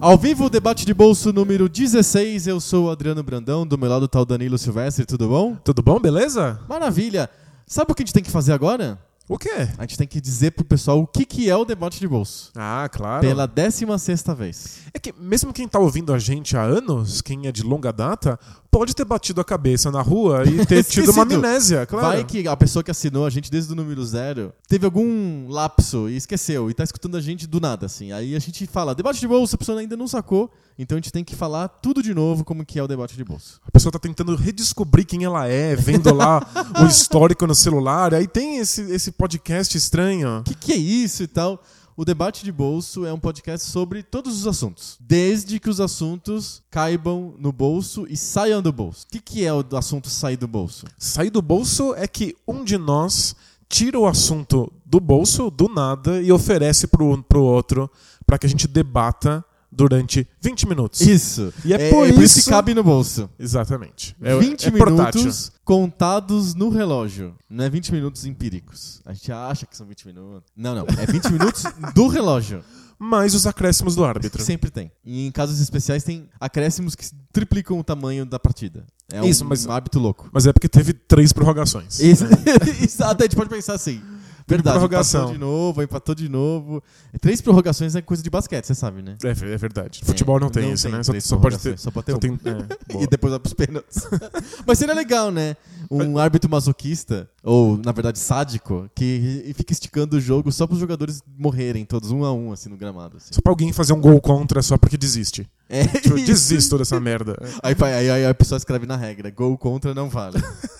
Ao vivo, o debate de bolso número 16. Eu sou o Adriano Brandão, do meu lado tá o Danilo Silvestre, tudo bom? Tudo bom, beleza? Maravilha! Sabe o que a gente tem que fazer agora? O quê? A gente tem que dizer pro pessoal o que, que é o debate de bolso. Ah, claro. Pela 16 vez. É que mesmo quem tá ouvindo a gente há anos, quem é de longa data, pode ter batido a cabeça na rua e ter tido uma amnésia, claro. Vai que a pessoa que assinou a gente desde o número zero teve algum lapso e esqueceu e tá escutando a gente do nada, assim. Aí a gente fala, debate de bolso, a pessoa ainda não sacou, então a gente tem que falar tudo de novo como que é o debate de bolso. A pessoa tá tentando redescobrir quem ela é, vendo lá o histórico no celular. Aí tem esse, esse podcast estranho. O que, que é isso e tal? O Debate de Bolso é um podcast sobre todos os assuntos, desde que os assuntos caibam no bolso e saiam do bolso. O que, que é o assunto sair do bolso? Sair do bolso é que um de nós tira o assunto do bolso, do nada, e oferece pro, pro outro para que a gente debata durante 20 minutos. Isso. E é por isso isso- que cabe no bolso. Exatamente. É, 20 é portátil. minutos contados no relógio. Não é 20 minutos empíricos. A gente acha que são 20 minutos. Não, não. É 20 minutos do relógio. Mais os acréscimos do árbitro. Sempre tem. E em casos especiais tem acréscimos que triplicam o tamanho da partida. É Isso, um, mas- um hábito louco. Mas é porque teve três prorrogações. Isso, Exato, a gente pode pensar assim. Verdade, prorrogação. empatou de novo, empatou de novo. Três prorrogações é coisa de basquete, você sabe, né? É, é verdade. Futebol não tem isso, né? Só, só pode ter. Só pode ter Só um. tem, é. E depois vai pros pênaltis. Mas seria legal, né? Um árbitro masoquista, ou na verdade sádico, que fica esticando o jogo só pros jogadores morrerem todos um a um, assim, no gramado. Assim. Só pra alguém fazer um gol contra só porque desiste. É Tipo, desisto dessa merda. Aí, aí, aí a pessoa escreve na regra: gol contra não vale.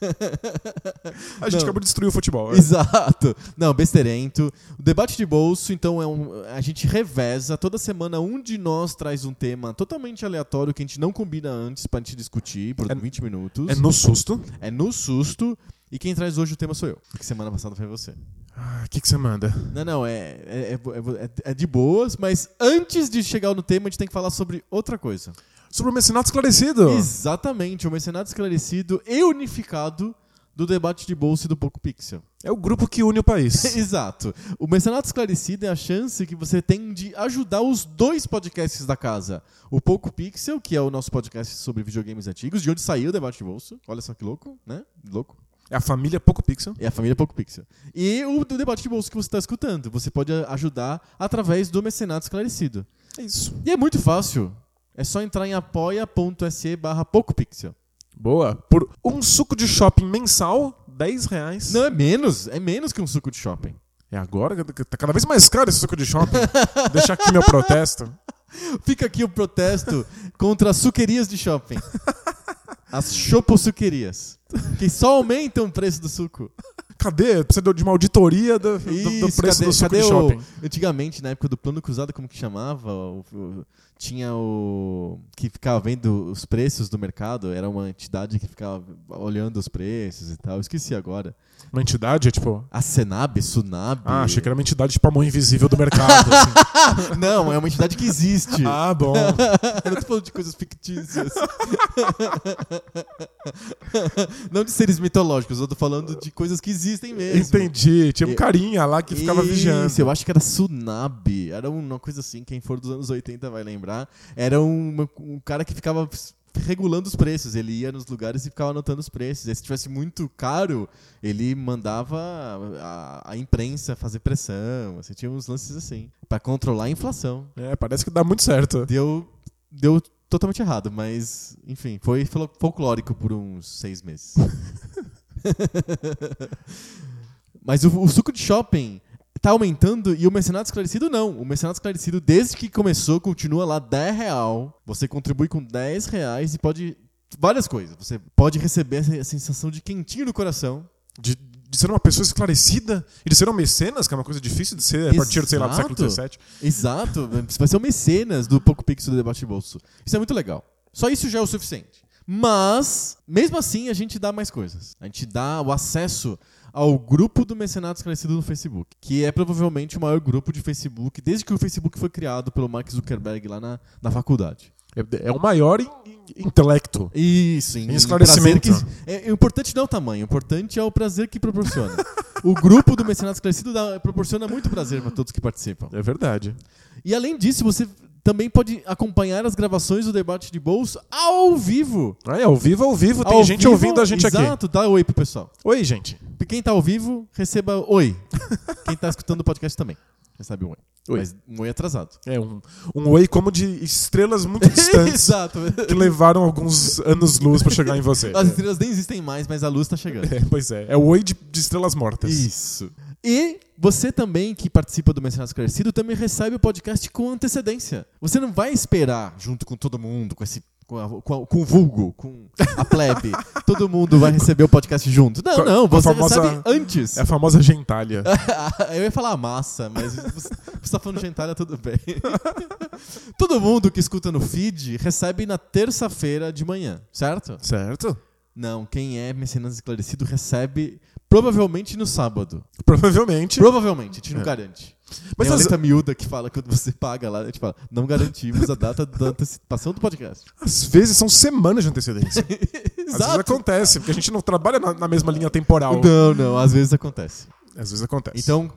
A gente Não. acabou de destruir o futebol. é. Exato. Não, besteirento. O debate de bolso, então, é um. A gente reveza. Toda semana um de nós traz um tema totalmente aleatório que a gente não combina antes pra gente discutir por É- 20 minutos. É no susto. É no susto. E quem traz hoje o tema sou eu. Porque semana passada foi você. Ah, O que, que você manda? Não, não, é, é, é, é- é de boas, mas antes de chegar no tema, a gente tem que falar sobre outra coisa. Sobre o mecenato esclarecido. Exatamente, o Mercenário Esclarecido e unificado do debate de bolsa e do Poco Pixel. É o grupo que une o país. Exato. O Mercenário Esclarecido é a chance que você tem de ajudar os dois podcasts da casa. O Poco Pixel, que é o nosso podcast sobre videogames antigos, de onde saiu o debate de bolsa. Olha só que louco, né? Louco. É a família Poco Pixel. É a família Poco Pixel. E o debate de bolsa que você está escutando. Você pode ajudar através do Mecenato Esclarecido. É isso. E é muito fácil. É só entrar em apoia.se barra PocoPixel. Boa. Por um suco de shopping mensal, 10 reais. Não, é menos. É menos que um suco de shopping. É agora que tá cada vez mais caro esse suco de shopping. Deixa aqui meu protesto. Fica aqui o protesto contra as suquerias de shopping. As chopossuquerias. Que só aumentam o preço do suco. Cadê? Precisa de uma auditoria do, do- do Isso, preço cadê- do suco cadê de o- shopping. Antigamente, na época do plano cruzado, como que chamava? O- o- tinha o. que ficava vendo os preços do mercado. Era uma entidade que ficava olhando os preços e tal. Eu esqueci agora. Uma entidade, é tipo. A Senab, Sunab. Ah, achei que era uma entidade tipo a mão invisível do mercado. assim. Não, é uma entidade que existe. Ah, bom. Eu não tô falando de coisas fictícias. não de seres mitológicos, eu tô falando de coisas que existem mesmo. Entendi. Tinha um carinha lá que ficava Isso, vigiando. eu acho que era Sunab. Era uma coisa assim, quem for dos anos 80 vai lembrar. Era um, um cara que ficava regulando os preços. Ele ia nos lugares e ficava anotando os preços. E se tivesse muito caro, ele mandava a, a imprensa fazer pressão. Assim, tinha uns lances assim. Pra controlar a inflação. É, parece que dá muito certo. Deu, deu totalmente errado, mas enfim, foi fol- folclórico por uns seis meses. mas o, o suco de shopping tá aumentando e o mercenário esclarecido não. O mercenário esclarecido, desde que começou, continua lá 10 real. Você contribui com 10 reais e pode. Várias coisas. Você pode receber essa sensação de quentinho no coração. De, de ser uma pessoa esclarecida e de ser um mecenas, que é uma coisa difícil de ser a partir, sei lá, do século. XVII. Exato. Você vai ser o mecenas do Poco Pixel do Debate de Bolso. Isso é muito legal. Só isso já é o suficiente. Mas, mesmo assim, a gente dá mais coisas. A gente dá o acesso ao grupo do Mecenato Esclarecido no Facebook, que é provavelmente o maior grupo de Facebook desde que o Facebook foi criado pelo Mark Zuckerberg lá na, na faculdade. É, é o maior in- in- intelecto. Isso, em, Em esclarecimento. que- é, o importante não é o tamanho, o importante é o prazer que proporciona. o grupo do Mecenato Esclarecido dá- proporciona muito prazer para todos que participam. É verdade. E além disso, você também pode acompanhar as gravações do debate de bolso ao vivo. Aí, ao vivo, ao vivo, tem Ao gente vivo, ouvindo a gente aqui. Exato, dá oi pro pessoal. Oi, gente. Quem tá ao vivo, receba oi. Quem tá escutando o podcast também, recebe um oi. Oi. Mas um oi atrasado. É um, um oi como de estrelas muito distantes Exato. que levaram alguns anos-luz pra chegar em você. As estrelas nem existem mais, mas a luz tá chegando. É, pois é. É o oi de, de estrelas mortas. Isso. E você também, que participa do Mencionado Esclarecido, também recebe o podcast com antecedência. Você não vai esperar junto com todo mundo, com esse. Com, a- com a- com o vulgo, com a plebe. todo mundo vai receber o podcast junto. Não, não, você famosa- recebe antes. É a famosa gentalha. Eu ia falar massa, mas você, você tá falando gentalha, tudo bem. todo mundo que escuta no feed recebe na terça-feira de manhã, certo? certo? Não, quem é mecenas esclarecido recebe provavelmente no sábado. Provavelmente. Provavelmente, a gente não É. garante. Mas Mas Tem uma às- letra miúda que fala quando você paga lá, a gente fala, não garantimos a data da antecipação do podcast. Às vezes são semanas de antecedência. Às vezes acontece, porque a gente não trabalha na, na mesma linha temporal. Não, não, às vezes acontece. Às vezes acontece. Então,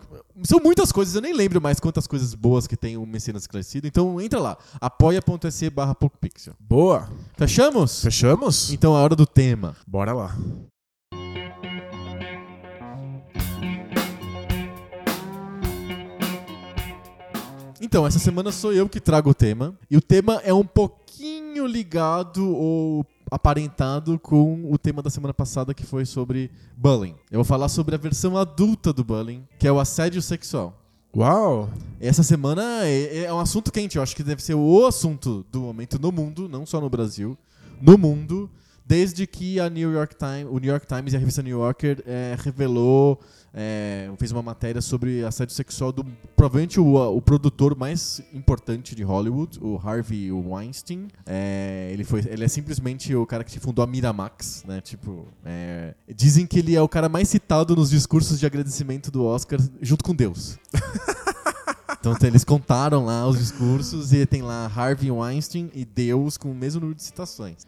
são muitas coisas, eu nem lembro mais quantas coisas boas que tem o Mecenas Esclarecido. Então, entra lá, apoia.se barra PocoPixel. Boa. Fechamos? Fechamos? Então, a hora do tema. Bora lá. Então, essa semana sou eu que trago o tema. E o tema é um pouquinho ligado ou aparentado com o tema da semana passada, que foi sobre bullying. Eu vou falar sobre a versão adulta do bullying, que é o assédio sexual. Uau. Essa semana é, é um assunto quente, eu acho que deve ser o assunto do momento no mundo, não só no Brasil, no mundo, desde que a New York Times, o New York Times e a revista New Yorker é, revelou, é, fez uma matéria sobre assédio sexual do provavelmente o, o produtor mais importante de Hollywood, o Harvey Weinstein. É, ele foi, ele é simplesmente o cara que fundou a Miramax, né? Tipo, é, dizem que ele é o cara mais citado nos discursos de agradecimento do Oscar, junto com Deus. Então tem- eles contaram lá os discursos e tem lá Harvey Weinstein e Deus com o mesmo número de citações.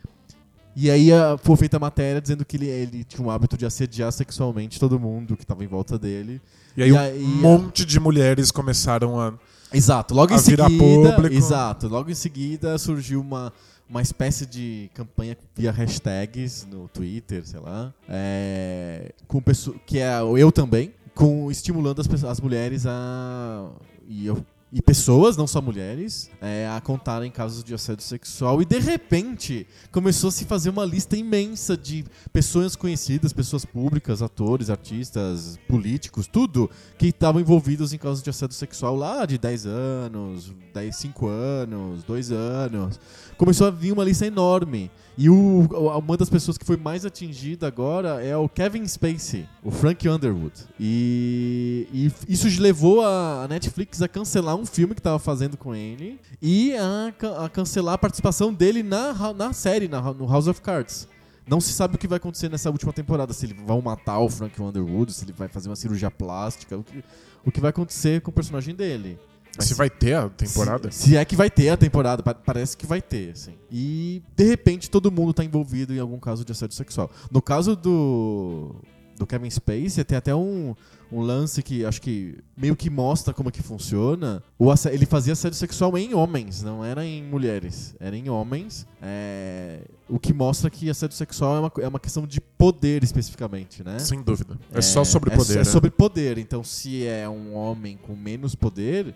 E aí a- foi feita a matéria dizendo que ele, ele tinha o hábito de assediar sexualmente todo mundo que estava em volta dele. E aí E um aí, monte de mulheres começaram a. Exato, logo A em virar seguida. público. Exato, logo em seguida surgiu uma, uma espécie de campanha via hashtags no Twitter, sei lá. é, com pessoa, que é eu também, com estimulando as, pessoas- as mulheres a. E, eu- e pessoas, não só mulheres, é, a contarem casos de assédio sexual. E de repente começou a se fazer uma lista imensa de pessoas conhecidas, pessoas públicas, atores, artistas, políticos, tudo que estavam envolvidos em casos de assédio sexual lá de 10 anos, 10, 5 anos, 2 anos. Começou a vir uma lista enorme. E o, uma das pessoas que foi mais atingida agora é o Kevin Spacey, o Frank Underwood. E, e isso levou a Netflix a cancelar um filme que estava fazendo com ele e a, a cancelar a participação dele na, na série, na, no House of Cards. Não se sabe o que vai acontecer nessa última temporada, se eles vão matar o Frank Underwood, se ele vai fazer uma cirurgia plástica, o que, o que vai acontecer com o personagem dele. Mas Se vai ter a temporada? Se, se é que vai ter a temporada, pa- parece que vai ter, assim. E, de repente, todo mundo tá envolvido em algum caso de assédio sexual. No caso do, do Kevin Spacey, tem até um, um lance que acho que meio que mostra como é que funciona. O ele fazia assédio sexual em homens, não era em mulheres. Era em homens. É, o que mostra que assédio sexual é uma, é uma questão de poder, especificamente, né? Sem dúvida. É, só sobre é- poder. É, né? sobre poder. Então, se é um homem com menos poder,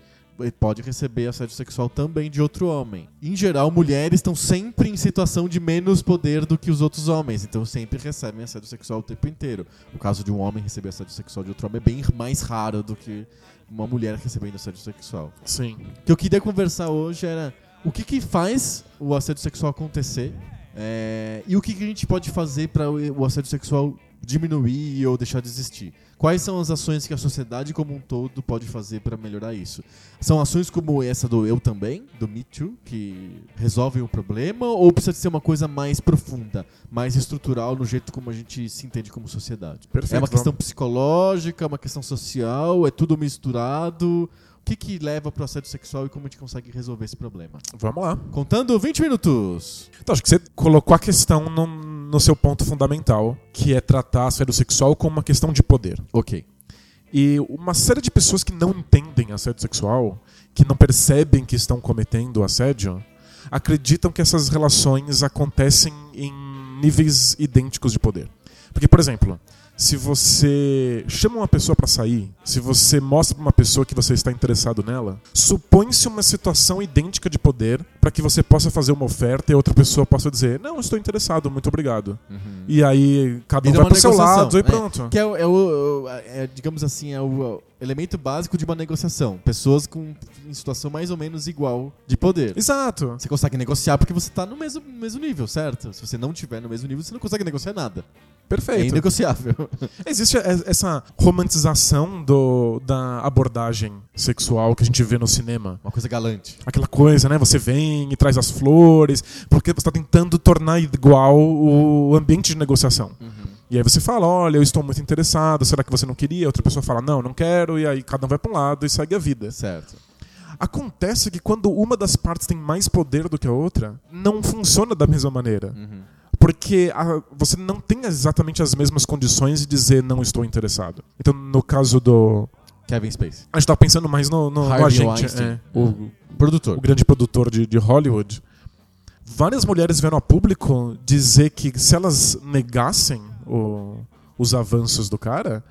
pode receber assédio sexual também de outro homem. Em geral, mulheres estão sempre em situação de menos poder do que os outros homens, então sempre recebem assédio sexual o tempo inteiro. O caso de um homem receber assédio sexual de outro homem é bem mais raro do que uma mulher recebendo assédio sexual. Sim. O que eu queria conversar hoje era o que, que faz o assédio sexual acontecer é, e o que, que a gente pode fazer para o o assédio sexual diminuir ou deixar de existir. Quais são as ações que a sociedade como um todo pode fazer para melhorar isso? São ações como essa do Eu Também, do Me Too, que resolvem o problema, ou precisa ser uma coisa mais profunda, mais estrutural no jeito como a gente se entende como sociedade? Perfeito, é uma questão vamos- psicológica, uma questão social, é tudo misturado? O que, que leva para o assédio sexual e como a gente consegue resolver esse problema? Vamos lá. Contando 20 minutos. Então, acho que você colocou a questão no, no seu ponto fundamental, que é tratar assédio sexual como uma questão de poder. Ok. E uma série de pessoas que não entendem assédio sexual, que não percebem que estão cometendo assédio, acreditam que essas relações acontecem em níveis idênticos de poder. Porque, por exemplo, se você chama uma pessoa pra sair, se você mostra pra uma pessoa que você está interessado nela, supõe-se uma situação idêntica de poder para que você possa fazer uma oferta e outra pessoa possa dizer: Não, estou interessado, muito obrigado. E aí cada um vai uma pro seu lado e é. pronto. Que é, o- é o, é, digamos assim, é o elemento básico de uma negociação. Pessoas com em situação mais ou menos igual de poder. Exato. Você consegue negociar porque você tá no mesmo, mesmo nível, certo? Se você não tiver no mesmo nível, você não consegue negociar nada. É Perfeito. inegociável. Existe essa romantização do, da abordagem sexual que a gente vê no cinema. Uma coisa galante. Aquela coisa, né? Você vem e traz as flores, porque você está tentando tornar igual o ambiente de negociação. E aí você fala, olha, eu estou muito interessado, será que você não queria? Outra pessoa fala, não, não quero, e aí cada um vai para um lado e segue a vida. Certo. Acontece que quando uma das partes tem mais poder do que a outra, não funciona da mesma maneira. Porque a- você não tem exatamente as mesmas condições de dizer não estou interessado. Então, no caso do. Kevin Space. A gente tá pensando mais no, no, no agente, é, o, Produtor. o grande produtor de, de Hollywood. Várias mulheres vieram a público dizer que se elas negassem o- os avanços do cara,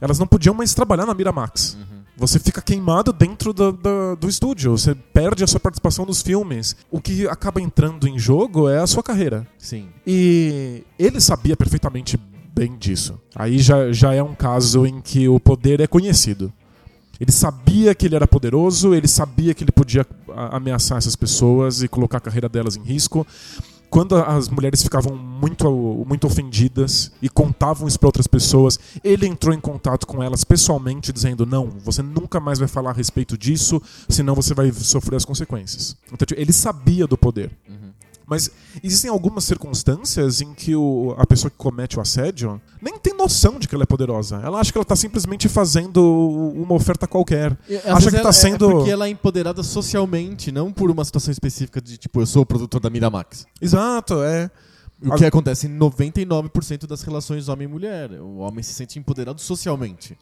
elas não podiam mais trabalhar na Miramax. Você fica queimado dentro do, do, do estúdio, você perde a sua participação nos filmes. O que acaba entrando em jogo é a sua carreira. Sim. E ele sabia perfeitamente bem disso. Aí já, já é um caso em que o poder é conhecido. Ele sabia que ele era poderoso, ele sabia que ele podia ameaçar essas pessoas e colocar a carreira delas em risco. Quando as mulheres ficavam muito, muito ofendidas e contavam isso para outras pessoas, ele entrou em contato com elas pessoalmente, dizendo: Não, você nunca mais vai falar a respeito disso, senão você vai sofrer as consequências. Então, tipo, ele sabia do poder. Mas existem algumas circunstâncias em que o- a pessoa que comete o assédio nem tem noção de que ela é poderosa. Ela acha que ela está simplesmente fazendo uma oferta qualquer. E, acha que está ela- sendo. É porque ela é empoderada socialmente, não por uma situação específica de tipo, eu sou o produtor da Miramax. Exato, é. O que acontece em 99% das relações homem e mulher. O homem se sente empoderado socialmente.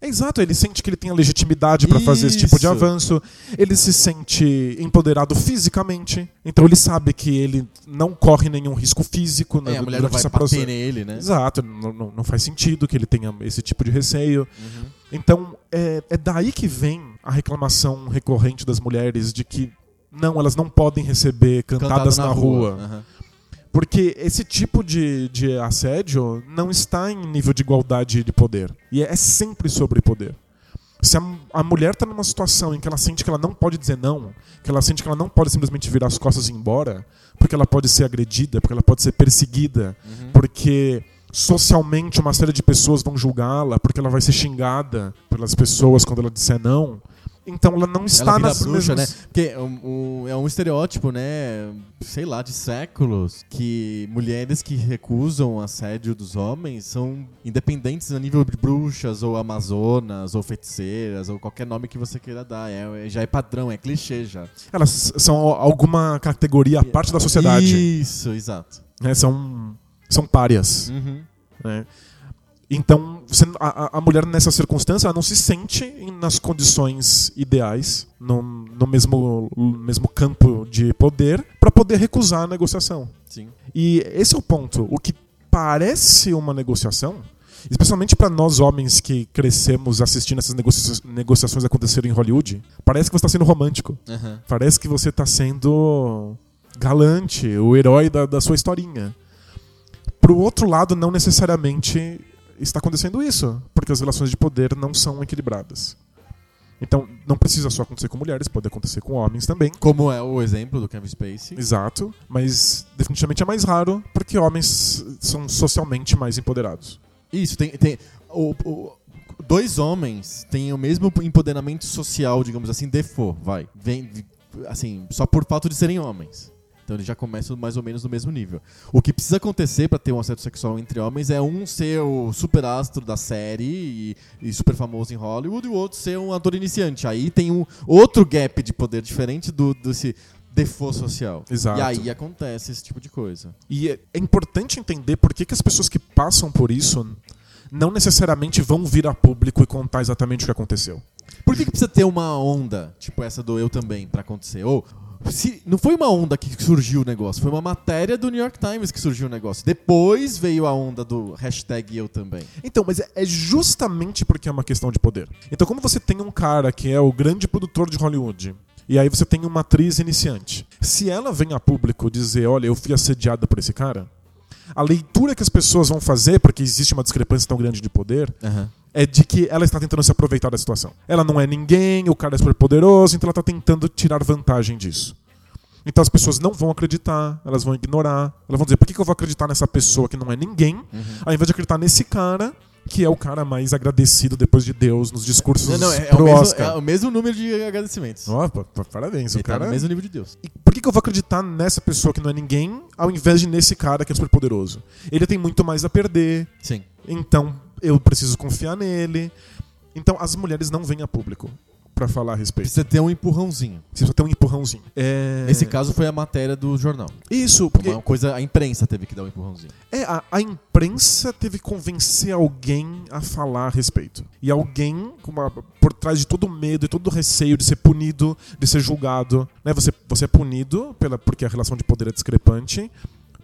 É exato, ele sente que ele tem a legitimidade para fazer esse tipo de avanço. Ele se sente empoderado fisicamente. Então ele sabe que ele não corre nenhum risco físico É, né, a mulher não vai bater processo. nele, né? Exato, não, não, faz sentido que ele tenha esse tipo de receio. Uhum. Então, é, é daí que vem a reclamação recorrente das mulheres de que não, elas não podem receber cantadas Cantado na, rua. Aham. Porque esse tipo de, de assédio não está em nível de igualdade de poder. E é, sempre sobre poder. Se a, a mulher está numa situação em que ela sente que ela não pode dizer não, que ela sente que ela não pode simplesmente virar as costas e ir embora, porque ela pode ser agredida, porque ela pode ser perseguida, porque socialmente uma série de pessoas vão julgá-la, porque ela vai ser xingada pelas pessoas quando ela disser não. Então ela não está Ela nas bruxa, mesmas... né? Porque é um, um- é um estereótipo, né? Sei lá, de séculos, que mulheres que recusam o assédio dos homens são independentes a nível de bruxas, ou amazonas, ou feiticeiras, ou qualquer nome que você queira dar. É, já é padrão, é clichê já. Elas são alguma categoria à parte da sociedade. Isso, exato. né, são, são párias. Uhum. né? Então, você- a, a- mulher nessa circunstância não se sente nas condições ideais, no, no mesmo, mesmo campo de poder, para poder recusar a negociação. Sim. E esse é o ponto. O que parece uma negociação, especialmente para nós homens que crescemos assistindo essas negocia- negociações acontecerem em Hollywood, parece que você está sendo romântico. Aham. Parece que você está sendo galante, o herói da, da sua historinha. Pro outro lado, não necessariamente está acontecendo isso, porque as relações de poder não são equilibradas. Então, não precisa só acontecer com mulheres, pode acontecer com homens também. Como é o exemplo do Kevin Spacey. Exato, mas definitivamente é mais raro porque homens são socialmente mais empoderados. Isso, tem. tem o, o- dois homens têm o mesmo empoderamento social, digamos assim, default, vai. Vem, assim, só por fato de serem homens. Então eles já começam mais ou menos no mesmo nível. O que precisa acontecer para ter um assédio sexual entre homens é um ser o super astro da série e, e, super famoso em Hollywood e o outro ser um ator iniciante. Aí tem um outro gap de poder diferente do desse default social. Exato. E aí acontece esse tipo de coisa. E é, é importante entender por que, que as pessoas que passam por isso não necessariamente vão vir a público e contar exatamente o que aconteceu. Por que, que precisa ter uma onda, tipo essa do eu também, para acontecer? Ou se, não foi uma onda que surgiu o negócio, foi uma matéria do New York Times que surgiu o negócio. Depois veio a onda do hashtag eu também. Então, mas é, é justamente porque é uma questão de poder. Então, como você tem um cara que é o grande produtor de Hollywood, e aí você tem uma atriz iniciante. Se ela vem a público dizer, olha, eu fui assediada por esse cara, a leitura que as pessoas vão fazer, porque existe uma discrepância tão grande de poder, Uhum. É de que ela está tentando se aproveitar da situação. Ela não é ninguém, o cara é super poderoso, então ela está tentando tirar vantagem disso. Então as pessoas não vão acreditar, elas vão ignorar, elas vão dizer, por que eu vou acreditar nessa pessoa que não é ninguém, ao invés de acreditar nesse cara, que é o cara mais agradecido depois de Deus nos discursos Não, não, é, é o pro mesmo, Oscar. é o mesmo número de agradecimentos. Ó, pa- pa- parabéns, Ele o tá cara... no mesmo nível de Deus. E por que, que eu vou acreditar nessa pessoa que não é ninguém, ao invés de nesse cara que é super poderoso? Ele tem muito mais a perder, Sim. então eu preciso confiar nele. Então as mulheres não vêm a público pra falar a respeito. Precisa ter um empurrãozinho. Precisa ter um empurrãozinho. É... Nesse caso foi a matéria do jornal. Isso, porque Uma coisa, a imprensa teve que dar um empurrãozinho. é, a, a imprensa teve que convencer alguém a falar a respeito. E alguém, com uma- por trás de todo o medo e todo o receio de ser punido, de ser julgado. Né? Você, você é punido pela, porque a relação de poder é discrepante,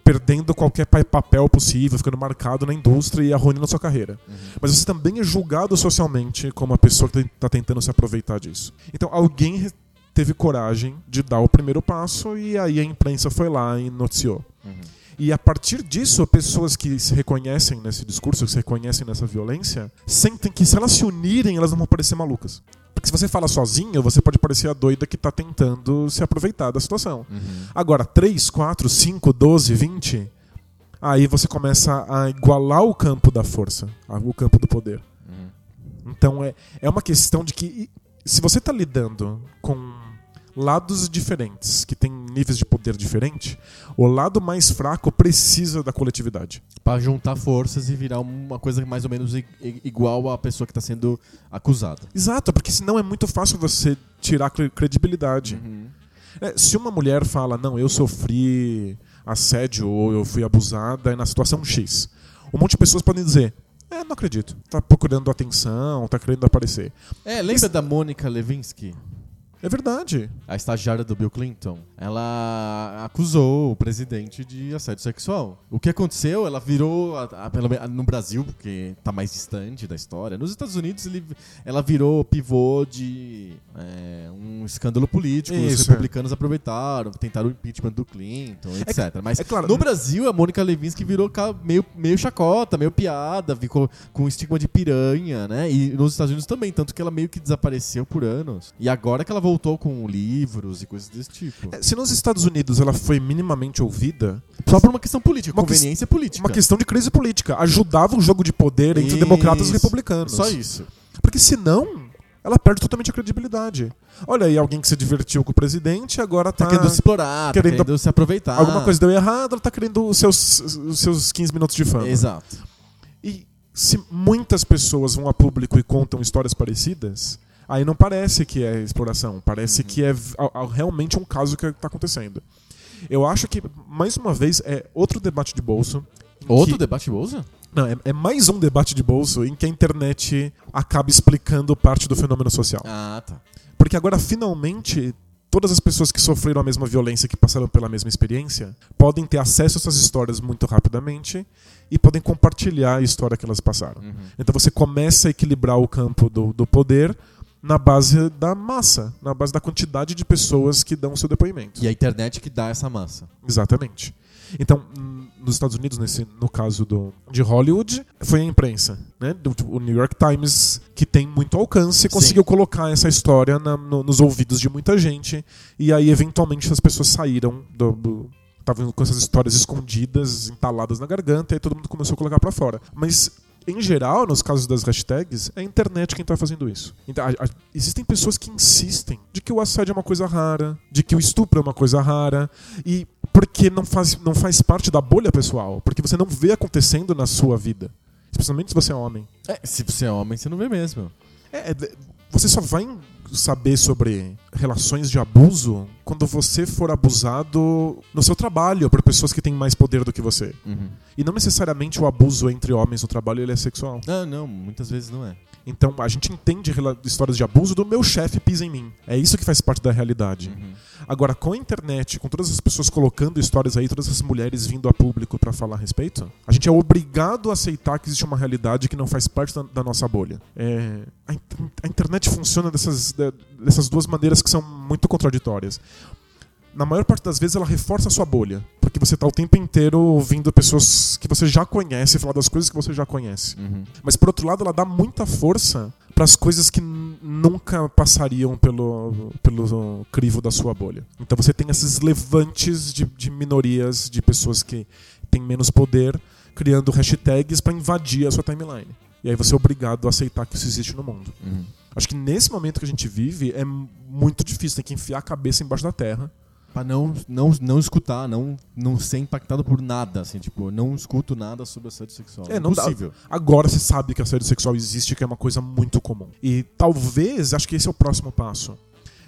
perdendo qualquer pa- papel possível, ficando marcado na indústria e arruinando a sua carreira. Mas você também é julgado socialmente como uma pessoa que está tentando se aproveitar disso. Então alguém teve coragem de dar o primeiro passo e aí a imprensa foi lá e noticiou. E a partir disso, pessoas que se reconhecem nesse discurso, que se reconhecem nessa violência, sentem que se elas se unirem, elas não vão parecer malucas. Porque se você fala sozinho, você pode parecer a doida que está tentando se aproveitar da situação. Agora, 3, 4, 5, 12, 20, aí você começa a igualar o campo da força, o campo do poder. Então é, é uma questão de que se você está lidando com lados diferentes, que têm níveis de poder diferentes, o lado mais fraco precisa da coletividade. Pra juntar forças e virar uma coisa mais ou menos igual à pessoa que tá sendo acusada. Exato, porque senão é muito fácil você tirar cre- credibilidade. É, se uma mulher fala, não, eu sofri assédio ou eu fui abusada é na situação X, um monte de pessoas podem dizer, é, não acredito, tá procurando atenção, tá querendo aparecer. É, lembra da Mônica Lewinsky? É verdade. A estagiária do Bill Clinton, ela acusou o presidente de assédio sexual. O que aconteceu? Ela virou, a- a- no Brasil, porque tá mais distante da história. Nos Estados Unidos, ele- ela virou pivô de é, um escândalo político. Os Isso, republicanos aproveitaram, tentaram o impeachment do Clinton, etc. Mas é claro, no Brasil, a Mônica Lewinsky virou meio, meio chacota, meio piada, ficou com estigma de piranha, né? E nos Estados Unidos também, tanto que ela meio que desapareceu por anos. E agora que ela voltou com livros e coisas desse tipo. É, Se nos Estados Unidos ela foi minimamente ouvida, Só por uma questão política, Uma conveniência política. uma questão de crise política, ajudava o jogo de poder entre Isso. democratas e republicanos. Só isso. Porque senão, ela perde totalmente a credibilidade. Olha aí, alguém que se divertiu com o presidente agora Tá tá, querendo se explorar, querendo- tá querendo se aproveitar. alguma coisa deu errado, ela tá querendo os seus, os seus 15 minutos de fama. Exato. E se muitas pessoas vão a público e contam histórias parecidas, aí não parece que é exploração, parece que é realmente um caso que está acontecendo. Eu acho que, mais uma vez, é outro debate de bolso. Outro que- debate bolsa? Não, é, é mais um debate de bolso em que a internet acaba explicando parte do fenômeno social. Ah, tá. Porque agora, finalmente, todas as pessoas que sofreram a mesma violência, que passaram pela mesma experiência, podem ter acesso a essas histórias muito rapidamente e podem compartilhar a história que elas passaram. Uhum. Então você começa a equilibrar o campo do, do poder na base da massa, na base da quantidade de pessoas que dão o seu depoimento. E a internet que dá essa massa. Exatamente. Então, nos Estados Unidos, nesse, no caso do, de Hollywood, foi a imprensa, né? O New York Times, que tem muito alcance, conseguiu colocar essa história na- no- nos ouvidos de muita gente. E aí, eventualmente, as pessoas saíram do. do Estavam com essas histórias escondidas, entaladas na garganta, e todo mundo começou a colocar pra fora. Mas em geral, nos casos das hashtags, é a internet quem está fazendo isso. Então, a, a, existem pessoas que insistem de que o assédio é uma coisa rara, de que o estupro é uma coisa rara, e porque não faz, não faz parte da bolha pessoal, porque você não vê acontecendo na sua vida. Especialmente se você é homem. É, se você é homem, você não vê mesmo. É, você só vai saber sobre relações de abuso quando você for abusado no seu trabalho por pessoas que têm mais poder do que você. Uhum. E não necessariamente o abuso entre homens no trabalho ele é sexual. Ah, não, muitas vezes não é. Então a gente entende histórias de abuso do meu chefe pisa em mim. É isso que faz parte da realidade. Uhum. Agora, com a internet, com todas as pessoas colocando histórias aí, todas as mulheres vindo a público para falar a respeito, a gente é obrigado a aceitar que existe uma realidade que não faz parte da, da nossa bolha. É, a, a, internet funciona dessas, dessas duas maneiras que são muito contraditórias na maior parte das vezes ela reforça a sua bolha. Porque você está o tempo inteiro ouvindo pessoas que você já conhece falar das coisas que você já conhece. Uhum. Mas por outro lado, ela dá muita força para as coisas que nunca passariam pelo, pelo crivo da sua bolha. Então você tem esses levantes de, de minorias, de pessoas que têm menos poder, criando hashtags para invadir a sua timeline. E aí você é obrigado a aceitar que isso existe no mundo. Uhum. Acho que nesse momento que a gente vive é muito difícil, tem que enfiar a cabeça embaixo da terra Pra não, não, não escutar, não, não ser impactado por nada, assim, tipo, não escuto nada sobre assédio sexual. É, não Impossível. Dá. Agora você sabe que assédio sexual existe, que é uma coisa muito comum. E talvez, acho que esse é o próximo passo.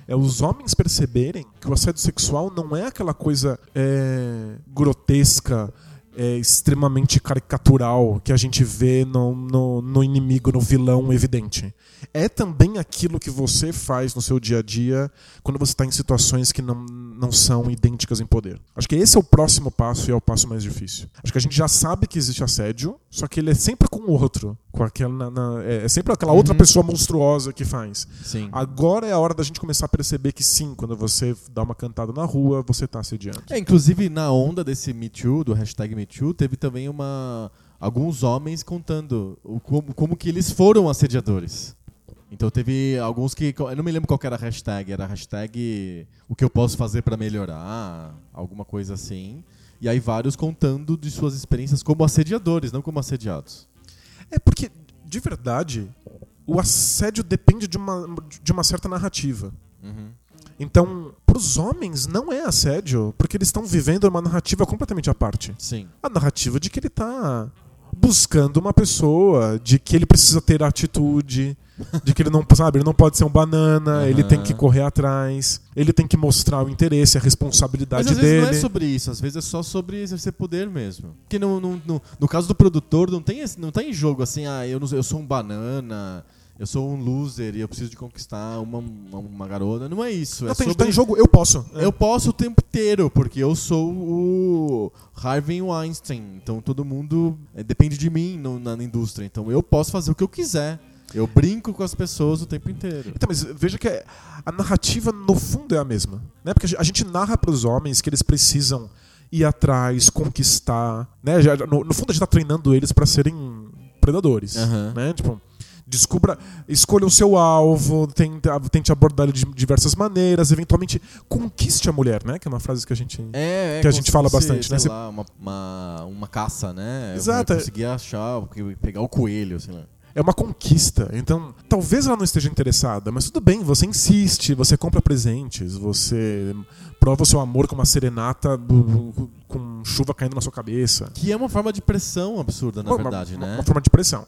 É os homens perceberem que o assédio sexual não é aquela coisa é, grotesca, é, extremamente caricatural que a gente vê no, no, no, inimigo, no vilão evidente. É também aquilo que você faz no seu dia a dia quando você está em situações que não, não são idênticas em poder. Acho que esse é o próximo passo e é o passo mais difícil. Acho que a gente já sabe que existe assédio, só que ele é sempre com o outro. Com aquela, na, na, é, é sempre aquela uhum. outra pessoa monstruosa que faz. Sim. Agora é a hora da gente começar a perceber que sim, quando você dá uma cantada na rua, você está assediando. É, inclusive na onda desse Me Too, do hashtag Me Too, teve também uma alguns homens contando o, como, como que eles foram assediadores. Então teve alguns que. Eu não me lembro qual era a hashtag. Era a hashtag o que eu posso fazer para melhorar, alguma coisa assim. E aí vários contando de suas experiências como assediadores, não como assediados. É porque, de verdade, o assédio depende de uma, de uma certa narrativa. Uhum. Então, para os homens não é assédio, porque eles estão vivendo uma narrativa completamente à parte. Sim. A narrativa de que ele está buscando uma pessoa, de que ele precisa ter atitude, de que ele não, sabe, ele não pode ser um banana, uhum. ele tem que correr atrás, ele tem que mostrar o interesse, a responsabilidade Mas às dele. Vezes não é sobre isso, às vezes é só sobre exercer poder mesmo. Porque no, no, no, no caso do produtor, não tem, não tá em jogo assim, ah, eu, não, eu sou um banana, eu sou um loser e eu preciso de conquistar uma, uma, uma garota. Não é isso. Não, é tem, sobre... tá em jogo, eu posso. É. Eu posso o tempo inteiro, porque eu sou o Harvey Weinstein. Então todo mundo é, depende de mim no, na, na indústria. Então eu posso fazer o que eu quiser. Eu brinco com as pessoas o tempo inteiro. Então, mas veja que a narrativa, no fundo, é a mesma. Né? Porque a gente narra para os homens que eles precisam ir atrás, conquistar. Né? No, no fundo, a gente está treinando eles para serem predadores. Uhum. Né? Tipo, descubra, escolha o seu alvo, tente, tente abordar ele de diversas maneiras, eventualmente conquiste a mulher, né? Que é uma frase que a gente é, é, que a gente fala bastante, né? Lá, uma, uma, uma caça, né? Exato. Conseguir achar, pegar o coelho, sei lá é uma conquista. Então, talvez ela não esteja interessada, mas tudo bem, você insiste, você compra presentes, você prova o seu amor com uma serenata com chuva caindo na sua cabeça. Que é uma forma de pressão absurda, na uma, verdade, uma, né? Uma forma de pressão.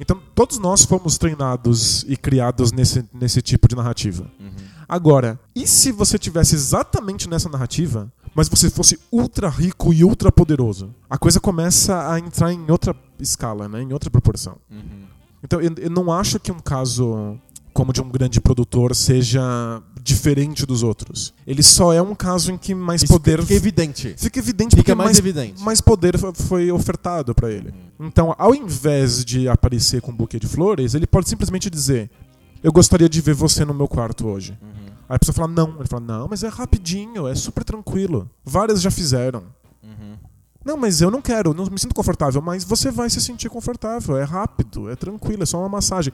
Então, todos nós fomos treinados e criados nesse, nesse tipo de narrativa. Uhum. Agora, e se você tivesse exatamente nessa narrativa, mas você fosse ultra rico e ultra poderoso? A coisa começa a entrar em outra escala, né? em outra proporção. Uhum. Então, eu, eu não acho que um caso como de um grande produtor seja diferente dos outros. Ele só é um caso em que mais Isso poder fica evidente. Fica evidente fica porque mais, mais evidente. mais poder foi ofertado para ele. Uhum. Então, ao invés de aparecer com um buquê de flores, ele pode simplesmente dizer: "Eu gostaria de ver você no meu quarto hoje". Uhum. Aí a pessoa fala: "Não". Ele fala: "Não, mas é rapidinho, é super tranquilo. Várias já fizeram". Uhum. Não, mas eu não quero, não me sinto confortável. Mas você vai se sentir confortável, é rápido, é tranquilo, é só uma massagem.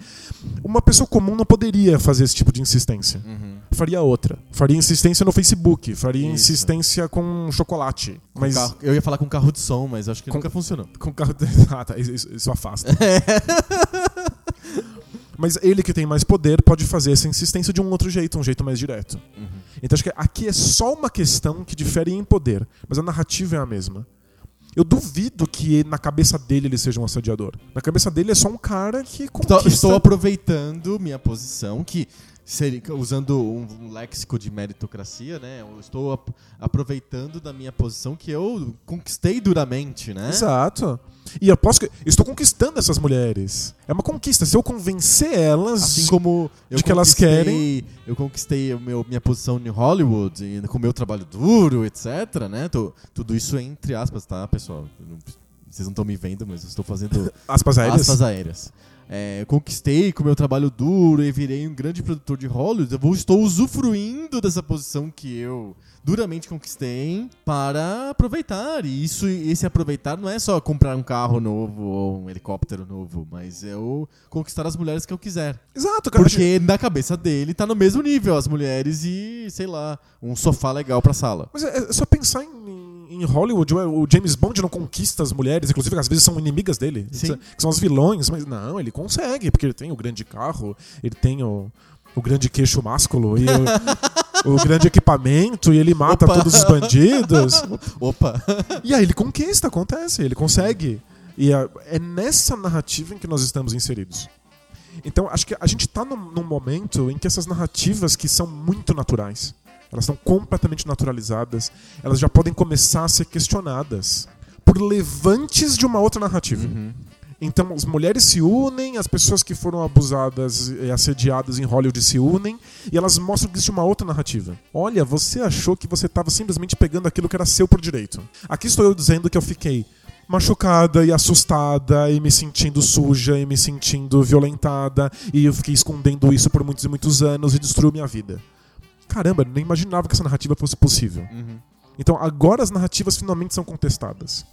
Uma pessoa comum não poderia fazer esse tipo de insistência. Uhum. faria outra. Faria insistência no Facebook, faria Isso. insistência com chocolate. Com Mas carro- eu ia falar com carro de som, mas acho que Com- nunca funcionou. com carro. ah, tá, isso, isso afasta. Mas ele que tem mais poder pode fazer essa insistência de um outro jeito, um jeito mais direto. Uhum. Então acho que aqui é só uma questão que difere em poder, mas a narrativa é a mesma. Eu duvido que na cabeça dele ele seja um assediador. Na cabeça dele é só um cara que Estou, conquista... estou aproveitando minha posição, que seria, usando um, um léxico de meritocracia, né? Eu estou ap- aproveitando da minha posição que eu conquistei duramente, né? Exato. E eu posso que estou conquistando essas mulheres. É uma conquista. Se eu convencer elas, Assim como de que elas querem. Eu conquistei meu, minha posição em Hollywood, e com o meu trabalho duro, etc, né? Tô- tudo isso é entre aspas, tá, pessoal? Não- vocês não estão me vendo, mas eu estou fazendo aspas aéreas, aspas aéreas. É, conquistei com o meu trabalho duro e virei um grande produtor de Hollywood. Eu vou- estou usufruindo dessa posição que eu duramente conquistei para aproveitar. E isso, esse aproveitar não é só comprar um carro novo ou um helicóptero novo, mas é o conquistar as mulheres que eu quiser. Exato, cara. Porque na cabeça dele tá no mesmo nível as mulheres e, sei lá, um sofá legal pra sala. Mas é, é só pensar em, em Hollywood, o James Bond não conquista as mulheres, inclusive às vezes são inimigas dele, Sim. que são os vilões, mas não, ele consegue, porque ele tem o grande carro, ele tem o, o grande queixo másculo e o, o grande equipamento, e ele mata Opa. todos os bandidos. Opa! E aí ele conquista, acontece, ele consegue. E é, é nessa narrativa em que nós estamos inseridos. Então, acho que a gente está num, num momento em que essas narrativas que são muito naturais, elas estão completamente naturalizadas, elas já podem começar a ser questionadas por levantes de uma outra narrativa. Uhum. Então, as mulheres se unem, as pessoas que foram abusadas e assediadas em Hollywood se unem, e elas mostram que existe uma outra narrativa. Olha, você achou que você estava simplesmente pegando aquilo que era seu por direito. Aqui estou eu dizendo que eu fiquei machucada e assustada e me sentindo suja e me sentindo violentada e eu fiquei escondendo isso por muitos e muitos anos e destruiu minha vida. Caramba, eu nem imaginava que essa narrativa fosse possível. Uhum. Então agora as narrativas finalmente são contestadas.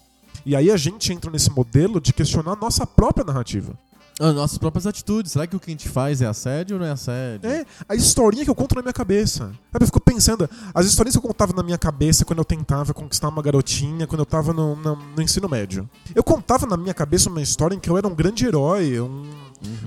E aí a gente entra nesse modelo de questionar a nossa própria narrativa. As nossas próprias atitudes. Será que o que a gente faz é assédio ou não é assédio? É a historinha que eu conto na minha cabeça. Sabe, eu fico pensando, as historinhas que eu contava na minha cabeça quando eu tentava conquistar uma garotinha, quando eu tava no, no- no ensino médio. Eu contava na minha cabeça uma história em que eu era um grande herói, um,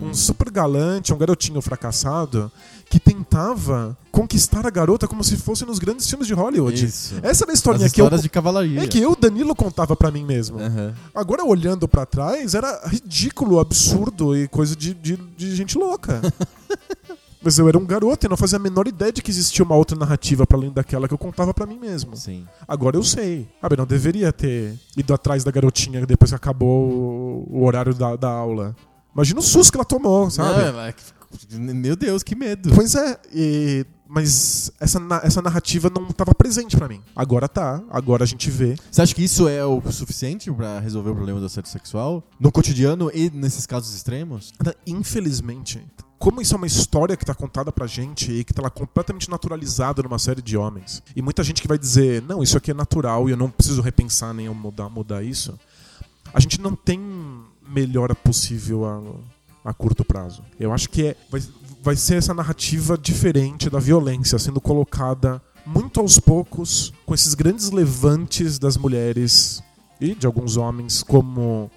Uhum. um super galante, um garotinho fracassado, que tentava conquistar a garota como se fosse nos grandes filmes de Hollywood. Isso. Essa era a As historinha que eu, de cavalaria. é que eu, Danilo, contava pra mim mesmo. Aham. Agora, olhando pra trás, era ridículo, absurdo e coisa de, de, de gente louca. Mas eu era um garoto e não fazia a menor ideia de que existia uma outra narrativa pra além daquela que eu contava pra mim mesmo. Sim. Agora eu sei. Ah, bem, não deveria ter ido atrás da garotinha depois que acabou o, horário da, da aula. Imagina o susto que ela tomou, sabe? Não, é, meu Deus, que medo. Pois é, e- mas essa, essa narrativa não estava presente pra mim. Agora tá, agora a gente vê. Você acha que isso é o suficiente pra resolver o problema do assédio sexual? No cotidiano e nesses casos extremos? Infelizmente, como isso é uma história que tá contada pra gente e que tá lá completamente naturalizada numa série de homens, e muita gente que vai dizer, não, isso aqui é natural e eu não preciso repensar nem eu mudar, mudar isso, a gente não tem melhora possível a, a curto prazo. Eu acho que é, vai, vai ser essa narrativa diferente da violência sendo colocada muito aos poucos, com esses grandes levantes das mulheres e de alguns homens como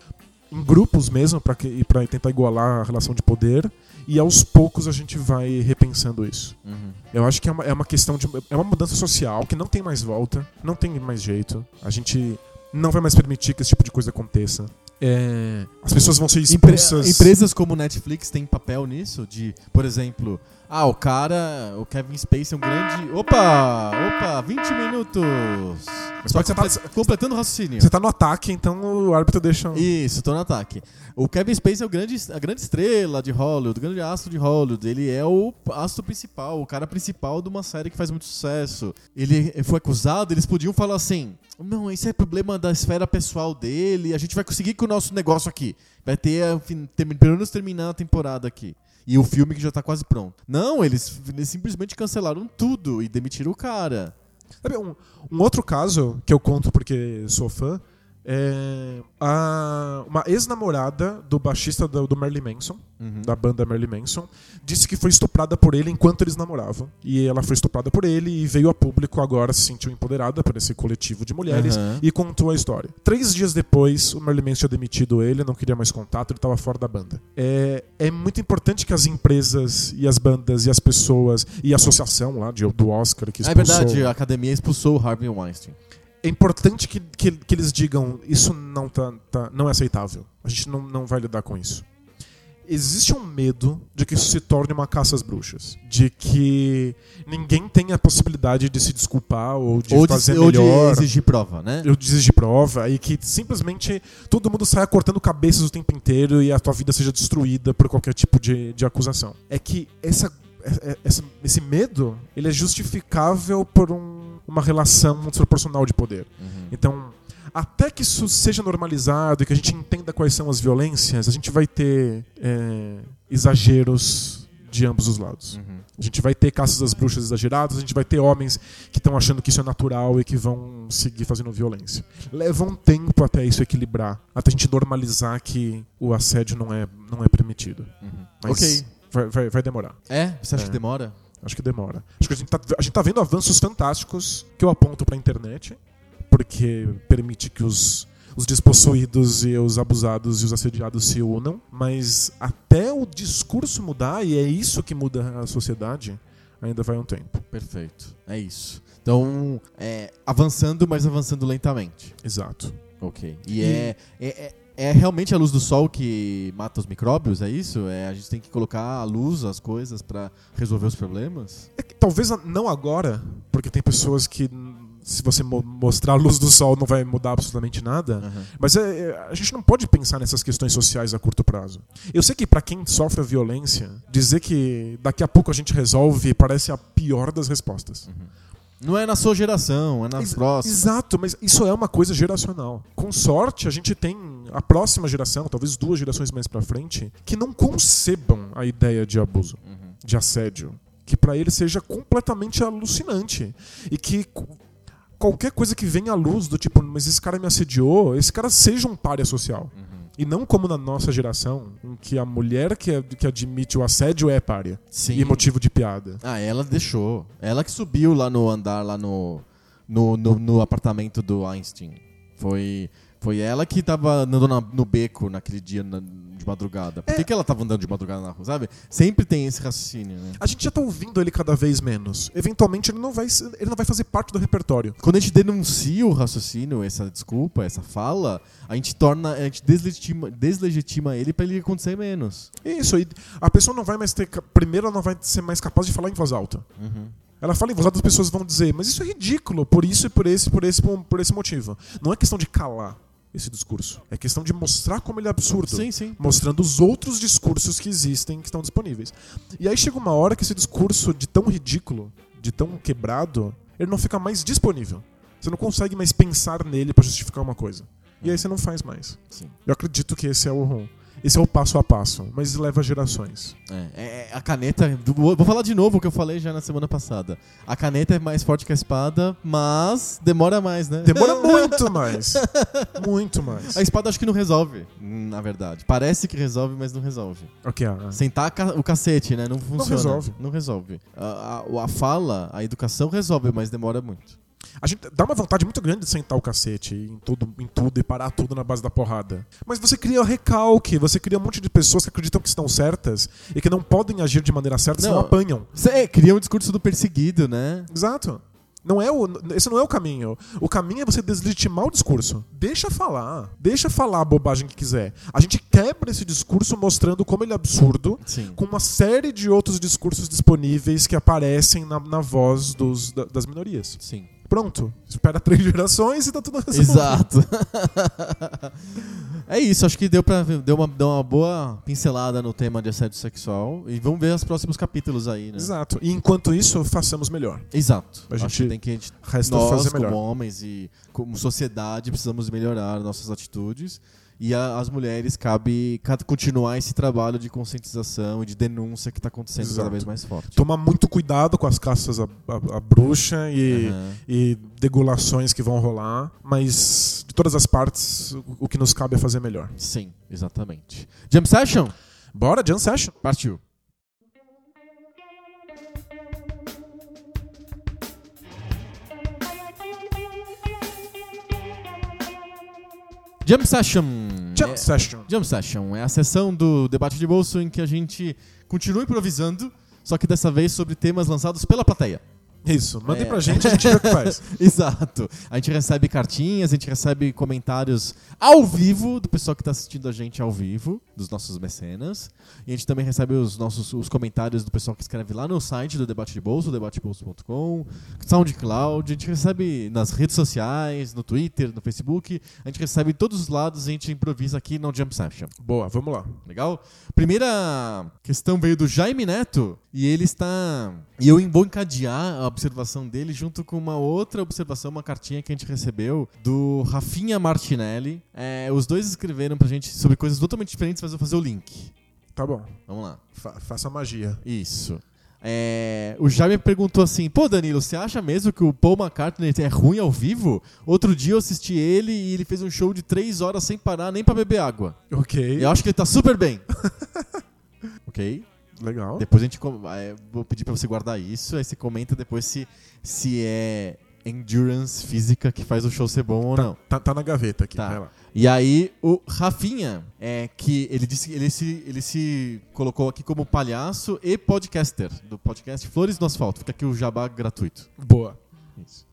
em grupos mesmo para para tentar igualar a relação de poder e aos poucos a gente vai repensando isso. Uhum. Eu acho que é uma, é uma questão de é uma mudança social que não tem mais volta, não tem mais jeito. A gente não vai mais permitir que esse tipo de coisa aconteça. É, as pessoas vão ser Empre- expulsas. empresas como Netflix têm papel nisso? De, por exemplo, ah, o cara, o Kevin Spacey é um grande. Opa! Opa, 20 minutos! Mas Só pode ser- comple- completando o raciocínio. Você tá no ataque, então o árbitro deixa. Isso, tô no ataque. O Kevin Spacey é o grande, a grande estrela de Hollywood, o grande astro de Hollywood. Ele é o astro principal, o cara principal de uma série que faz muito sucesso. Ele foi acusado, eles podiam falar assim: não, isso é problema da esfera pessoal dele, a gente vai conseguir com o nosso negócio aqui. Vai ter- pelo menos terminar a temporada aqui. E o filme que já tá quase pronto. Não, eles, eles simplesmente cancelaram tudo e demitiram o cara. Um, um outro caso que eu conto porque sou fã É, a- uma ex-namorada do baixista do, do Marilyn Manson, Uhum. da banda Marilyn Manson, disse que foi estuprada por ele enquanto eles namoravam. E ela foi estuprada por ele e veio a público agora, se sentiu empoderada por esse coletivo de mulheres Aham. e contou a história. Três dias depois, o Marilyn Manson tinha demitido ele, não queria mais contato, ele estava fora da banda. É, é muito importante que as empresas e as bandas e as pessoas e a associação lá de, do Oscar que Ah, é expulsou... verdade, a academia expulsou o Harvey Weinstein. É importante que, que, que eles digam isso não, tá, tá- não é aceitável. A gente não, não vai lidar com isso. Existe um medo de que isso se torne uma caça às bruxas. De que ninguém tenha a possibilidade de se desculpar ou de ou, de, fazer ou de melhor. exigir prova, né? Eu desistir de prova e que simplesmente todo mundo saia cortando cabeças o tempo inteiro e a tua vida seja destruída por qualquer tipo de, de acusação. É que essa, é- é- essa- esse medo ele é justificável por um- uma relação desproporcional de poder. Uhum. Então, até que isso seja normalizado e que a gente entenda quais são as violências, a gente vai ter é, exageros de ambos os lados. Uhum. A gente vai ter caças das bruxas exageradas, a gente vai ter homens que estão achando que isso é natural e que vão seguir fazendo violência. Leva um tempo até isso equilibrar, até a gente normalizar que o assédio não é, não é permitido. Uhum. Mas Ok. vai, vai, vai demorar. É? Você acha É. que demora? Acho que demora. Acho que a gente tá, a gente tá vendo avanços fantásticos que eu aponto pra internet, porque permite que os, os despossuídos e os abusados e os assediados se unam, mas até o discurso mudar, e é isso que muda a sociedade, ainda vai um tempo. Perfeito. É isso. Então, é, avançando, mas avançando lentamente. Exato. Ok. E, E- É, é, é, é realmente a luz do sol que mata os micróbios? É isso? É, a gente tem que colocar a luz, as coisas, pra resolver os problemas? É que talvez não agora, porque tem pessoas que, se você mo- mostrar a luz do sol, não vai mudar absolutamente nada. Aham. Mas é- é- a gente não pode pensar nessas questões sociais a curto prazo. Eu sei que pra quem sofre a violência, dizer que daqui a pouco a gente resolve parece a pior das respostas. Não é na sua geração, é nas Ex- próximas. Exato, mas isso é uma coisa geracional. Com sorte, a gente tem a próxima geração, talvez duas gerações mais pra frente, que não concebam a ideia de abuso, Uhum. de assédio, que pra eles seja completamente alucinante e que qualquer coisa que venha à luz do tipo, mas esse cara me assediou, esse cara seja um párea social. Uhum. E não como na nossa geração, em que a mulher que, que admite o assédio é párea. Sim. E motivo de piada. Ah, ela deixou. Ela que subiu lá no andar, lá no, no, no, no apartamento do Einstein. Foi, foi ela que tava andando na- no beco naquele dia na- de madrugada. Por É. que, que ela tava andando de madrugada na rua, sabe? Sempre tem esse raciocínio, né? A gente já tá ouvindo ele cada vez menos. Eventualmente ele não vai, ele não vai fazer parte do repertório. Quando a gente denuncia o raciocínio, essa desculpa, essa fala, a gente torna, a gente deslegitima, deslegitima ele pra ele acontecer menos. Isso, e a pessoa não vai mais ter. Primeiro, ela não vai ser mais capaz de falar em voz alta. Uhum. Ela fala em voz alta, as pessoas vão dizer, mas isso é ridículo, por isso e por esse, por esse, por esse motivo. Não é questão de calar esse discurso. É questão de mostrar como ele é absurdo. Sim, sim. mostrando os outros discursos que existem, que estão disponíveis. E aí chega uma hora que esse discurso de tão ridículo, de tão quebrado, ele não fica mais disponível. Você não consegue mais pensar nele pra justificar uma coisa. E aí você não faz mais. Sim. Eu acredito que esse é o esse é o passo a passo, mas leva gerações. É, é, é, a caneta. Vou falar de novo o que eu falei já na semana passada. A caneta é mais forte que a espada, mas demora mais, né? Demora muito mais. Muito mais. A espada acho que não resolve, na verdade. Parece que resolve, mas não resolve. Ok, ah, Sentar ca- o cacete, né? Não funciona. resolve. Não resolve. A, a- a fala, a educação resolve, mas demora muito. A gente dá uma vontade muito grande de sentar o cacete em tudo, em tudo e parar tudo na base da porrada. Mas você cria recalque, você cria um monte de pessoas que acreditam que estão certas e que não podem agir de maneira certa, senão Não. apanham. Você é, cria um discurso do perseguido, né? Exato. Não é o, esse não é o caminho. O caminho é você deslegitimar o discurso. Deixa falar. Deixa falar a bobagem que quiser. A gente quebra esse discurso mostrando como ele é absurdo, Sim. com uma série de outros discursos disponíveis que aparecem na, na voz dos, da- das minorias. Sim. Pronto. Espera três gerações e tá tudo resolvido. Exato. é isso, acho que deu pra ver- deu uma, deu uma boa pincelada no tema de assédio sexual. E vamos ver os próximos capítulos aí, né? Exato. E enquanto isso, façamos melhor. Exato. A acho gente que tem que a gente, nós, fazer como melhor. homens e como sociedade, precisamos melhorar nossas atitudes. E a- as mulheres cabe ca- continuar esse trabalho de conscientização e de denúncia que está acontecendo cada Exato. vez mais forte. Tomar muito cuidado com as caças à, à- à bruxa e, Aham. e degulações que vão rolar, mas de todas as partes, o, o que nos cabe é fazer melhor. Sim, exatamente. Jam Session? Bora, Jam Session. Partiu. Jam Session. Session. Jam Session é a sessão do debate de bolso em que a gente continua improvisando, só que dessa vez sobre temas lançados pela plateia. Isso, mandem É. pra gente, a gente vê o que faz. Exato. A gente recebe cartinhas, a gente recebe comentários ao vivo do pessoal que está assistindo a gente ao vivo, dos nossos mecenas. E a gente também recebe os nossos os comentários do pessoal que escreve lá no site do Debate de Bolso, debatebolso.com, SoundCloud. A gente recebe nas redes sociais, no Twitter, no Facebook. A gente recebe em todos os lados e a gente improvisa aqui no Jump Session. Boa, vamos lá. Legal? Primeira questão veio do Jaime Neto e ele está. E eu vou encadear a observação dele junto com uma outra observação, uma cartinha que a gente recebeu do Rafinha Martinelli. É, os dois escreveram pra gente sobre coisas totalmente diferentes, mas eu vou fazer o link. Tá bom. Vamos lá. Fa- faça magia. Isso. É, o Jaime perguntou assim: Pô, Danilo, você acha mesmo que o Paul McCartney é ruim ao vivo? Outro dia eu assisti ele e ele fez um show de três horas sem parar nem pra beber água. Ok. Eu acho que ele tá super bem. ok? Legal. Depois a gente com- é, vou pedir pra você guardar isso, aí você comenta depois se, se é endurance física que faz o show ser bom ou não. Tá, tá na gaveta aqui. Tá. E aí o Rafinha é que ele disse ele se ele se colocou aqui como palhaço e podcaster do podcast Flores no Asfalto. Fica aqui o jabá gratuito. Boa. Isso.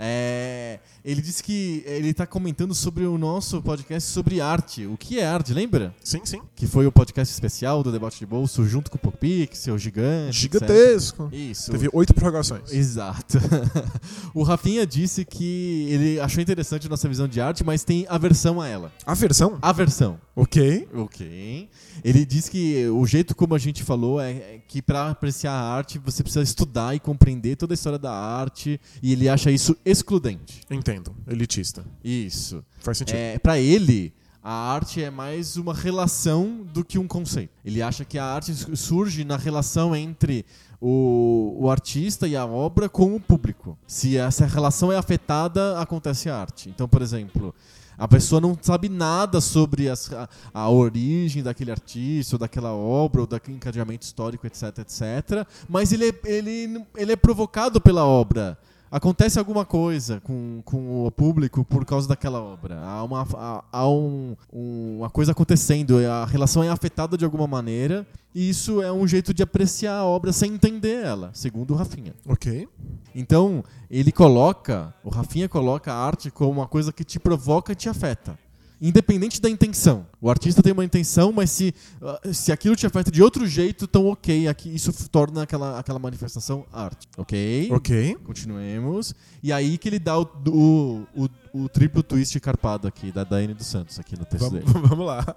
É, ele disse que ele tá comentando sobre o nosso podcast sobre arte. O que é arte, lembra? Sim, sim. Que foi o podcast especial do Debate de Bolso junto com o Popix, seu gigante. etc. Gigantesco. Isso. Teve oito prorrogações. Exato. o Rafinha disse que ele achou interessante a nossa visão de arte, mas tem aversão a ela. A versão? Aversão. Ok. Ok. Ele diz que o jeito como a gente falou é é que para apreciar a arte você precisa estudar e compreender toda a história da arte e ele acha isso excludente. Entendo. Elitista. Isso. Faz sentido. É, para ele, a arte é mais uma relação do que um conceito. Ele acha que a arte su- surge na relação entre o, o artista e a obra com o público. Se essa relação é afetada, acontece a arte. Então, por exemplo, a pessoa não sabe nada sobre as- a, a origem daquele artista, ou daquela obra, ou daquele encadeamento histórico, etc, etc. Mas ele é, ele, ele é provocado pela obra. Acontece alguma coisa com, com o público por causa daquela obra. Há uma, há, há um- um- uma coisa acontecendo, a relação é afetada de alguma maneira, e isso é um jeito de apreciar a obra sem entender ela, segundo o Rafinha. Ok. Então, ele coloca, o Rafinha coloca a arte como uma coisa que te provoca e te afeta. Independente da intenção. O artista tem uma intenção, mas se, ah, se aquilo te afeta de outro jeito, então ok, aqui, isso torna aquela, aquela manifestação arte. Ok? Ok. Continuemos. E aí que ele dá o, o, o, o triplo twist carpado aqui, da Daiane dos Santos, aqui no texto Vamos, dele. vamos lá.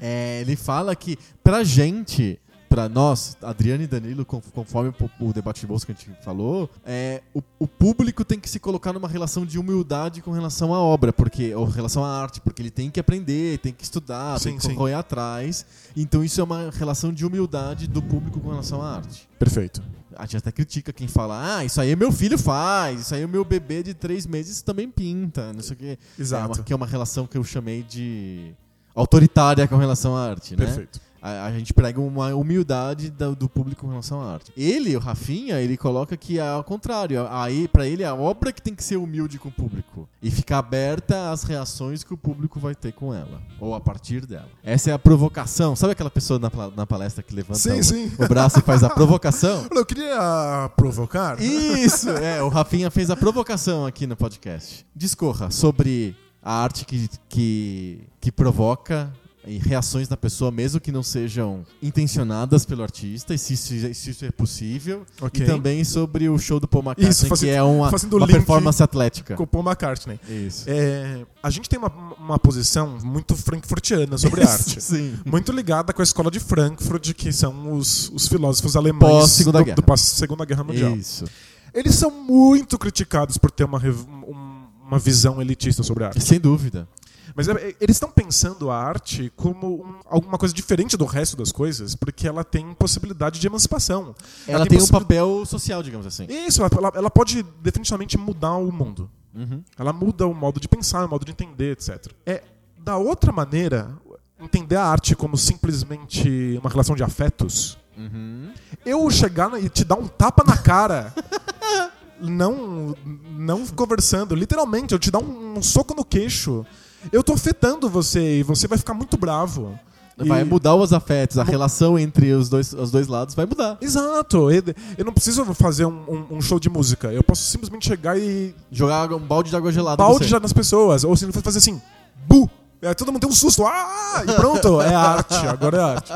É, ele fala que pra gente, pra nós, Adriano e Danilo, con- conforme o, debate de bolsa que a gente falou, é, o, o público tem que se colocar numa relação de humildade com relação à obra, porque ou relação à arte, porque ele tem que aprender, tem que estudar, tem Sim, que sim. correr atrás. Então isso é uma relação de humildade do público com relação à arte. Perfeito. A gente até critica quem fala, ah, isso aí meu filho faz, isso aí o meu bebê de três meses também pinta, não sei o quê. Exato. É uma, que é uma relação que eu chamei de autoritária com relação à arte, né? Perfeito. A, a gente prega uma humildade da- do público com relação à arte. Ele, o Rafinha, ele coloca que é ao contrário. Aí, para ele, é a obra que tem que ser humilde com o público. E ficar aberta às reações que o público vai ter com ela. Ou a partir dela. Essa é a provocação. Sabe aquela pessoa na, na palestra que levanta Sim, o, sim. o braço e faz a provocação? Eu queria provocar. Isso! É, o Rafinha fez a provocação aqui no podcast. Discorra sobre a arte que, que, que provoca e reações na pessoa, mesmo que não sejam intencionadas pelo artista, e se isso, se isso é possível. Ok. E também sobre o show do Paul McCartney, Isso, fazendo- que é uma, uma performance atlética. Com o Paul McCartney. Isso. É, a gente tem uma, uma posição muito frankfurtiana sobre arte. Sim. Muito ligada com a escola de Frankfurt, que são os, os filósofos alemães Pós-Segunda do, Guerra. do pós-Segunda Guerra Mundial. Isso. Eles são muito criticados por ter uma, um- uma visão elitista sobre a arte. Sem dúvida. Mas é, é, eles estão pensando a arte como um- alguma coisa diferente do resto das coisas, porque ela tem possibilidade de emancipação. Ela tem um possibil- papel social, digamos assim. Isso, ela, ela- ela pode definitivamente mudar o mundo. Uhum. Ela muda o modo de pensar, o modo de entender, etc. É, da outra maneira, entender a arte como simplesmente uma relação de afetos, Uhum. eu chegar e te dar um tapa na cara. não, não conversando, literalmente, eu te dar um, um soco no queixo. Eu tô afetando você e você vai ficar muito bravo. Vai E- mudar os afetos, a relação entre os dois, os dois lados vai mudar. Exato. Eu, não preciso fazer um, um- um show de música. Eu posso simplesmente chegar e Jogar um balde de água gelada. balde já nas pessoas. Ou se ele for fazer assim, bu! É, todo mundo tem um susto. Ah! E pronto, é arte. Agora é arte.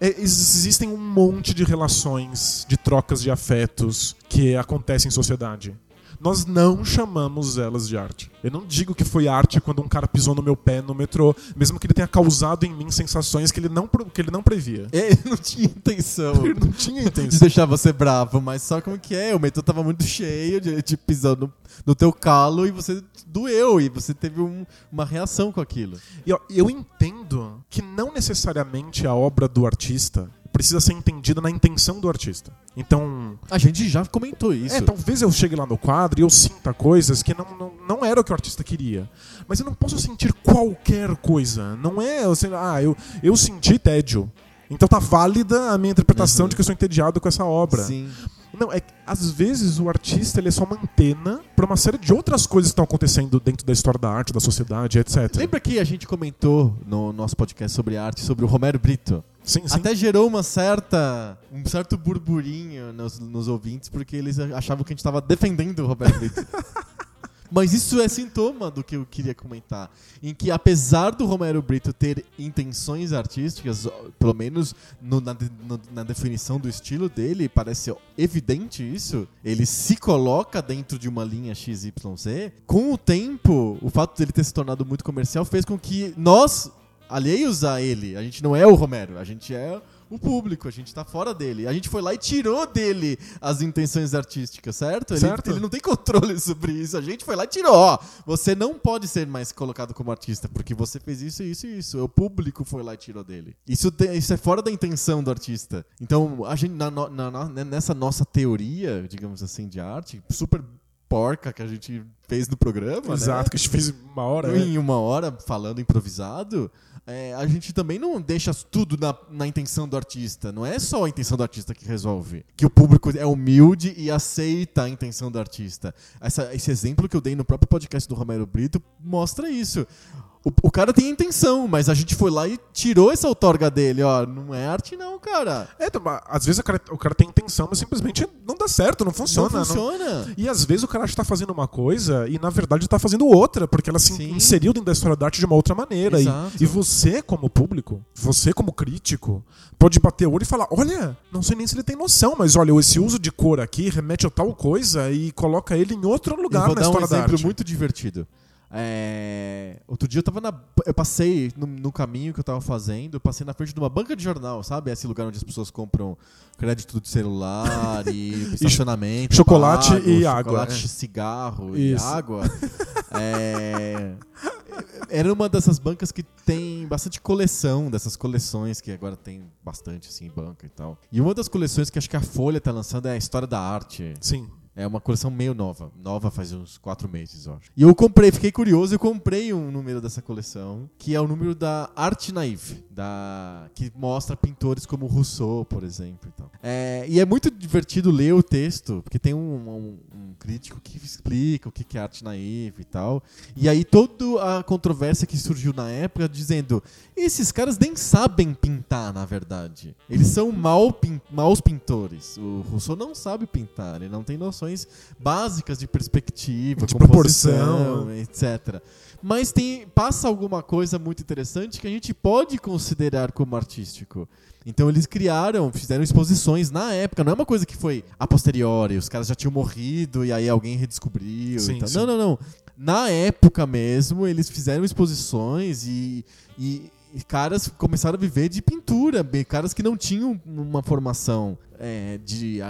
É, ex- existem um monte de relações, de trocas de afetos que acontecem em sociedade. Nós não chamamos elas de arte. Eu não digo que foi arte quando um cara pisou no meu pé no metrô, mesmo que ele tenha causado em mim sensações que ele não, que ele não previa. Ele não tinha intenção Ele não tinha de intenção. deixar você bravo, mas só como que é? O metrô tava muito cheio, de, te pisando no, teu calo e você doeu e você teve um- uma reação com aquilo. E eu entendo que não necessariamente a obra do artista precisa ser entendida na intenção do artista. Então, A gente já comentou isso. é, talvez eu chegue lá no quadro e eu sinta coisas que não, não, não era o que o artista queria. Mas eu não posso sentir qualquer coisa. Não é, eu sei lá, ah, eu, eu senti tédio. Então tá válida a minha interpretação Uhum. de que eu sou entediado com essa obra. Sim. Não, é que às vezes o artista ele é só uma antena para uma série de outras coisas que estão acontecendo dentro da história da arte, da sociedade, etc. Lembra que a gente comentou no nosso podcast sobre arte, sobre o Romero Brito? Sim, sim. Até gerou uma certa, um certo burburinho nos, nos ouvintes, porque eles achavam que a gente estava defendendo o Roberto Brito. Mas isso é sintoma do que eu queria comentar. Em que, apesar do Romero Brito ter intenções artísticas, pelo menos no- na, no- na definição do estilo dele, parece evidente isso. Ele se coloca dentro de uma linha XYZ. Com o tempo, o fato dele ter se tornado muito comercial fez com que nós, alheios a ele, a gente não é o Romero, a gente é o público, a gente tá fora dele. A gente foi lá e tirou dele as intenções artísticas, certo? Ele, Certo. ele não tem controle sobre isso. A gente foi lá e tirou. Ó, você não pode ser mais colocado como artista, porque você fez isso, isso e isso. O público foi lá e tirou dele. Isso, te- isso é fora da intenção do artista. Então, a gente, na na no- né, nessa nossa teoria, digamos assim, de arte, super porca que a gente fez no programa, né? Exato, que a gente fez uma hora. né? em uma hora falando improvisado, é, a gente também não deixa tudo na, na intenção do artista. Não é só a intenção do artista que resolve. Que o público é humilde e aceita a intenção do artista. Essa- esse exemplo que eu dei no próprio podcast do Romero Brito mostra isso. O, o cara tem intenção, mas a gente foi lá e tirou essa outorga dele, ó. Não é arte, não, cara. É, então, às vezes o cara, o cara tem intenção, mas simplesmente não dá certo, não funciona. não não- funciona. E às vezes o cara está fazendo uma coisa e na verdade está fazendo outra, porque ela se Sim. inseriu dentro da história da arte de uma outra maneira. E, Exato. e você, como público, você, como crítico, pode bater o olho e falar: olha, não sei nem se ele tem noção, mas olha, esse uso de cor aqui remete a tal coisa e coloca ele em outro lugar vou na dar um história da exemplo arte. muito divertido. É, Outro dia eu tava na. Eu passei no, no caminho que eu tava fazendo, eu passei na frente de uma banca de jornal, sabe? Esse lugar onde as pessoas compram crédito de celular e estacionamento. chocolate pago, e água, Chocolate, é. cigarro Isso. e água. É, Era uma dessas bancas que tem bastante coleção, dessas coleções que agora tem bastante, assim, banca e tal. E uma das coleções que acho que a Folha tá lançando é a História da Arte. Sim. É uma coleção meio nova. Nova faz uns quatro meses, eu acho. E eu comprei, fiquei curioso, eu comprei um número dessa coleção, que é o número da Arte Naive, da... que mostra pintores como Rousseau, por exemplo. E, tal. É, e é muito divertido ler o texto, porque tem um, um- um crítico que explica o que é arte naive e tal. E aí toda a controvérsia que surgiu na época dizendo esses caras nem sabem pintar, na verdade. Eles são mal pin maus pintores. O Rousseau não sabe pintar, ele não tem noções básicas de perspectiva, De proporção. etc. Mas tem, passa alguma coisa muito interessante que a gente pode considerar como artístico. Então eles criaram, fizeram exposições na época, não é uma coisa que foi a posteriori, os caras já tinham morrido e aí alguém redescobriu. Sim, sim. Não, não, não. Na época mesmo, eles fizeram exposições e, e caras começaram a viver de pintura, caras que não tinham uma formação é, de,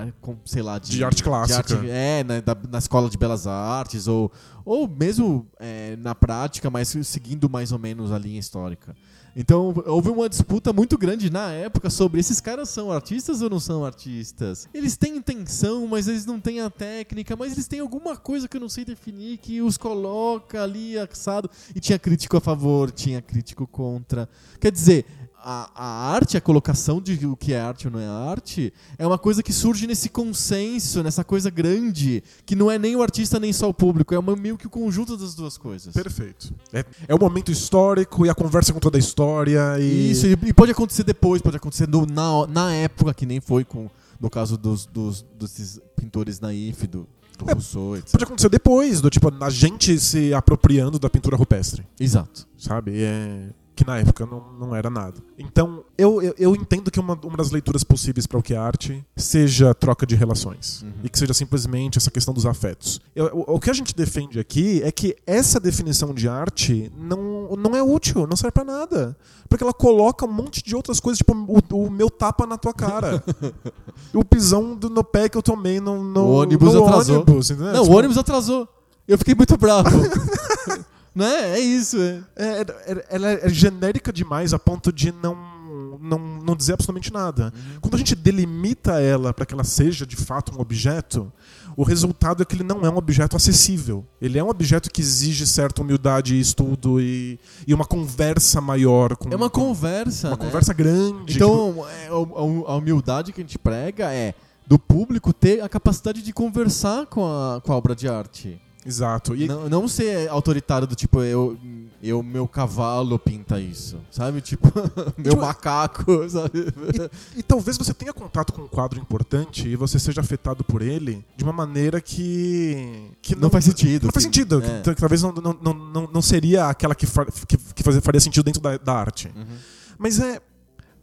sei lá, de, De arte clássica. arte- é, na, da- na escola de belas artes, ou, ou mesmo é, na prática, mas seguindo mais ou menos a linha histórica. Então, houve uma disputa muito grande na época sobre esses caras são artistas ou não são artistas. Eles têm intenção, mas eles não têm a técnica, mas eles têm alguma coisa que eu não sei definir que os coloca ali assado. E tinha crítico a favor, tinha crítico contra. Quer dizer, a, a arte, a colocação de o que é arte ou não é arte, é uma coisa que surge nesse consenso, nessa coisa grande, que não é nem o artista nem só o público, é uma, meio que o conjunto das duas coisas. Perfeito. É, é o momento histórico e a conversa com toda a história. E... Isso, e, e pode acontecer depois, pode acontecer no- na, na época, que nem foi com no caso dos, dos, desses pintores naif, do, do É, Rousseau, etc. Pode acontecer depois, do tipo, a gente se apropriando da pintura rupestre. Exato. sabe? É, que na época não, não era nada. Então, eu, eu, eu entendo que uma, uma das leituras possíveis para o que é arte seja troca de relações. Uhum. E que seja simplesmente essa questão dos afetos. Eu- o, o que a gente defende aqui é que essa definição de arte não, não é útil, não serve para nada. Porque ela coloca um monte de outras coisas, tipo o, o meu tapa na tua cara. o pisão do, no pé que eu tomei no, no, O ônibus no atrasou. ônibus, não, Tipo, o ônibus atrasou. Eu fiquei muito bravo. né? É isso. É. É, é- ela é genérica demais a ponto de não, não, não dizer absolutamente nada. Quando a gente delimita ela para que ela seja de fato um objeto, o resultado é que ele não é um objeto acessível. Ele é um objeto que exige certa humildade e estudo e, e uma conversa maior. Com, É uma conversa. uma né? conversa grande. Então, é, a- a humildade que a gente prega é do público ter a capacidade de conversar com a, com a obra de arte. Exato. E, Não, não ser autoritário do tipo, eu, eu meu cavalo pinta isso, sabe? Tipo, meu Tipo, macaco, sabe? E talvez você tenha contato com um quadro importante e você seja afetado por ele de uma maneira que. que Não faz sentido, Não faz sentido. É. que- talvez não, não, não, não, não seria aquela que, fa- que, que faria sentido dentro da, da arte. Uhum. Mas é.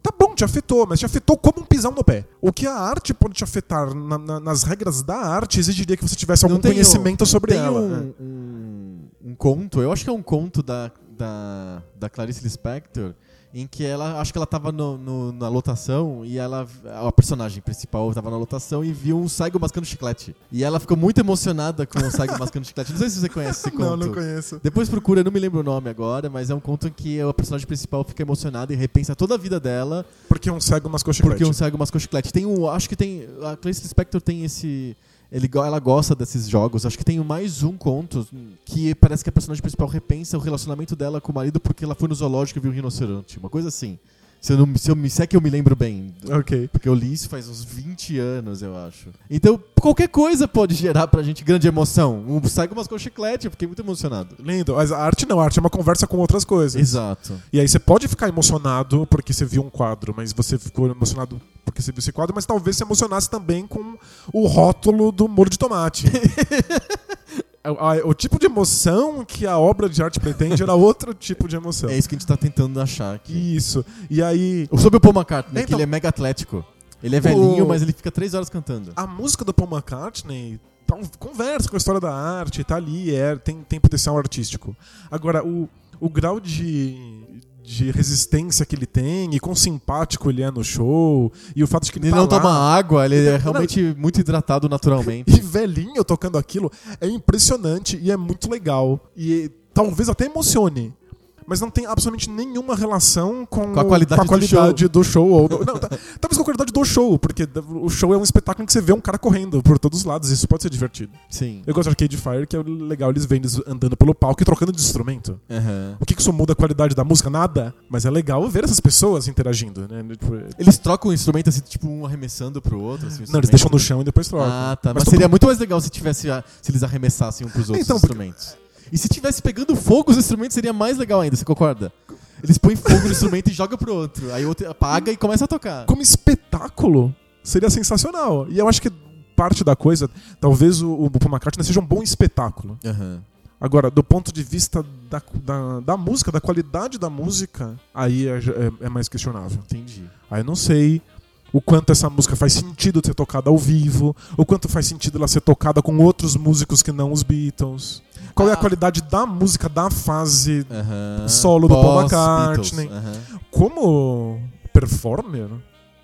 Tá bom, te afetou, mas te afetou como um pisão no pé. O que a arte pode te afetar na- na- nas regras da arte exigiria que você tivesse algum tem conhecimento sobre ela. Um, um, um conto, eu acho que é um conto da, da, da Clarice Lispector, em que ela, acho que ela tava no, no- na lotação e ela, a personagem principal tava na lotação e viu um Saigo mascando chiclete. E ela ficou muito emocionada com o Saigo mascando chiclete. Não sei se você conhece esse conto. Não, não conheço. Depois procura, eu não me lembro o nome agora, mas é um conto em que a personagem principal fica emocionada e repensa toda a vida dela Porque um cego mascou porque chiclete. um cego mascou chiclete. Tem um, acho que tem, a Clarice Lispector tem esse, ele, ela gosta desses jogos. Acho que tem mais um conto que parece que a personagem principal repensa o relacionamento dela com o marido porque ela foi no zoológico e viu um rinoceronte, uma coisa assim. Se, eu não, se, eu, se é que eu me lembro bem. Ok. Porque eu li isso faz uns 20 anos, eu acho. Então, qualquer coisa pode gerar pra gente grande emoção. Um cego mascou chiclete, eu fiquei muito emocionado. Lindo. Mas a arte não, a arte é uma conversa com outras coisas. Exato. E aí você pode ficar emocionado porque você viu um quadro, mas você ficou emocionado porque você viu esse quadro, mas talvez se emocionasse também com o rótulo do molho de tomate. O- a- o tipo de emoção que a obra de arte pretende era outro tipo de emoção. É isso que a gente tá tentando achar aqui. Isso. E aí, Sobre o Paul McCartney, que Então- ele é mega atlético. Ele é velhinho, O- mas ele fica três horas cantando. a música do Paul McCartney tá um- conversa com a história da arte, tá ali, é, tem, tem potencial artístico. Agora, o, o grau de, de resistência que ele tem e quão simpático ele é no show, e o fato de que ele, Ele tá não lá, toma água, ele é Não. realmente muito hidratado naturalmente. E velhinho tocando aquilo é impressionante e é muito legal. E talvez até emocione. Mas não tem absolutamente nenhuma relação com, Com a qualidade com a do qualidade do show. ou do- não, tá- talvez com a qualidade do show, porque o show é um espetáculo em que você vê um cara correndo por todos os lados. Isso pode ser divertido. Sim. Eu gosto de Arcade Fire, que é legal, eles vêm eles andando pelo palco e trocando de instrumento. Aham. O que, que isso muda a qualidade da música? Nada. Mas é legal ver essas pessoas interagindo, né? Tipo, Eles trocam o instrumento assim, tipo, um arremessando pro outro. Assim, não, eles deixam no chão e depois trocam. Ah, tá. Mas, Mas seria muito mais legal se tivesse a- se eles arremessassem um pros outros Então, porque- instrumentos. E se tivesse pegando fogo os instrumentos, seria mais legal ainda, você concorda? Eles põem fogo no instrumento e jogam pro outro. Aí o outro apaga e começa a tocar. como espetáculo, seria sensacional. E eu acho que parte da coisa, talvez o, o Paul McCartney seja um bom espetáculo. Aham. Agora, do ponto de vista da, da, da música, da qualidade da música, aí é, é- é mais questionável. Entendi. Aí eu não sei o quanto essa música faz sentido ser tocada ao vivo, o quanto faz sentido ela ser tocada com outros músicos que não os Beatles. Qual é a Ah. qualidade da música da fase. Solo do Paul. McCartney. Como performer?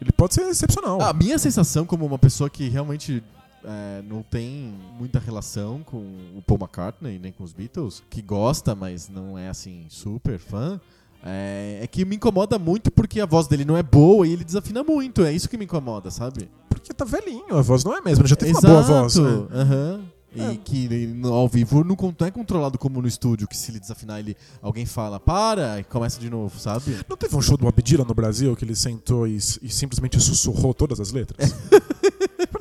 Ele pode ser excepcional. A minha sensação como uma pessoa que realmente é, não tem muita relação com o Paul McCartney nem com os Beatles, que gosta, mas não é assim super fã, é, é que me incomoda muito porque a voz dele não é boa e ele desafina muito. É isso que me incomoda, sabe? Porque tá velhinho, a voz não é mesmo. Ele já teve uma boa voz. Né? Aham. E É. que ao vivo não, é controlado como no estúdio, que se ele desafinar, ele, alguém fala, para, e começa de novo, sabe? Não teve um show do Bob Dylan no Brasil que ele sentou e, e simplesmente sussurrou todas as letras?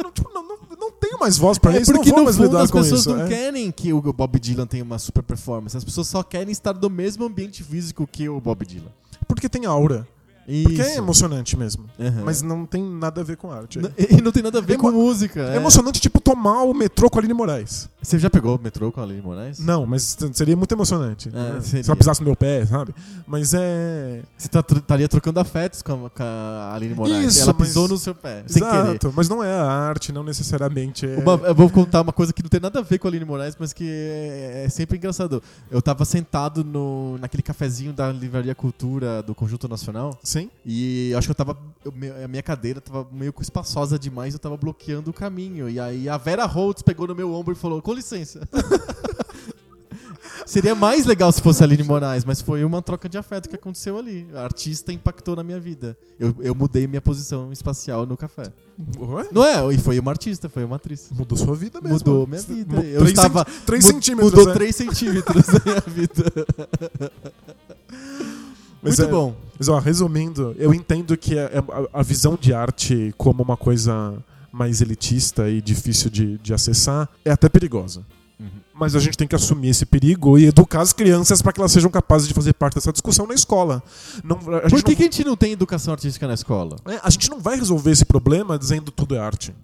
não, não, não, não mais voz pra é isso, não porque vou no mais fundo lidar as com pessoas isso. não é. querem que o Bob Dylan tenha uma super performance, as pessoas só querem estar no mesmo ambiente físico que o Bob Dylan. Porque tem aura. Isso. Porque é emocionante mesmo. Aham. Mas não tem nada a ver com arte. N- E não tem nada a ver Emo- com música. É é. emocionante, tipo, tomar o metrô com a Aline Moraes. Você já pegou o metrô com a Aline Moraes? Não, mas seria muito emocionante. É, né? Se ela pisasse no meu pé, sabe? Mas é. Você tá estaria trocando afetos com a, com a Aline Moraes. Isso, Ela mas- pisou no seu pé, sem querer. Exato, mas não é a arte, não necessariamente é. Uma- eu vou contar uma coisa que não tem nada a ver com a Aline Moraes, mas que é, é sempre engraçado. Eu tava sentado no, naquele cafezinho da Livraria Cultura do Conjunto Nacional Sim? E eu acho que eu tava. eu- a minha cadeira tava meio espaçosa demais, eu tava bloqueando o caminho. E aí a Vera Holtz pegou no meu ombro e falou: com licença. Seria mais legal se fosse a Aline Moraes, mas foi uma troca de afeto que aconteceu ali. A artista impactou na minha vida. Eu, eu mudei minha posição espacial no café. Ué? Não é? E foi uma artista, foi uma atriz. Mudou sua vida mesmo. Mudou minha vida. Mu- Eu três estava. centi- três mu- centímetros. Mudou né? 3 centímetros da minha vida. Mas Muito é- bom. Mas, ó, resumindo, eu entendo que é- é a, a visão de arte como uma coisa mais elitista e difícil de, de acessar é até perigosa. Uhum. Mas a gente tem que assumir esse perigo e educar as crianças para que elas sejam capazes de fazer parte dessa discussão na escola. Não, Por que, não, que a gente não tem educação artística na escola? é, a gente não vai resolver esse problema dizendo tudo é arte.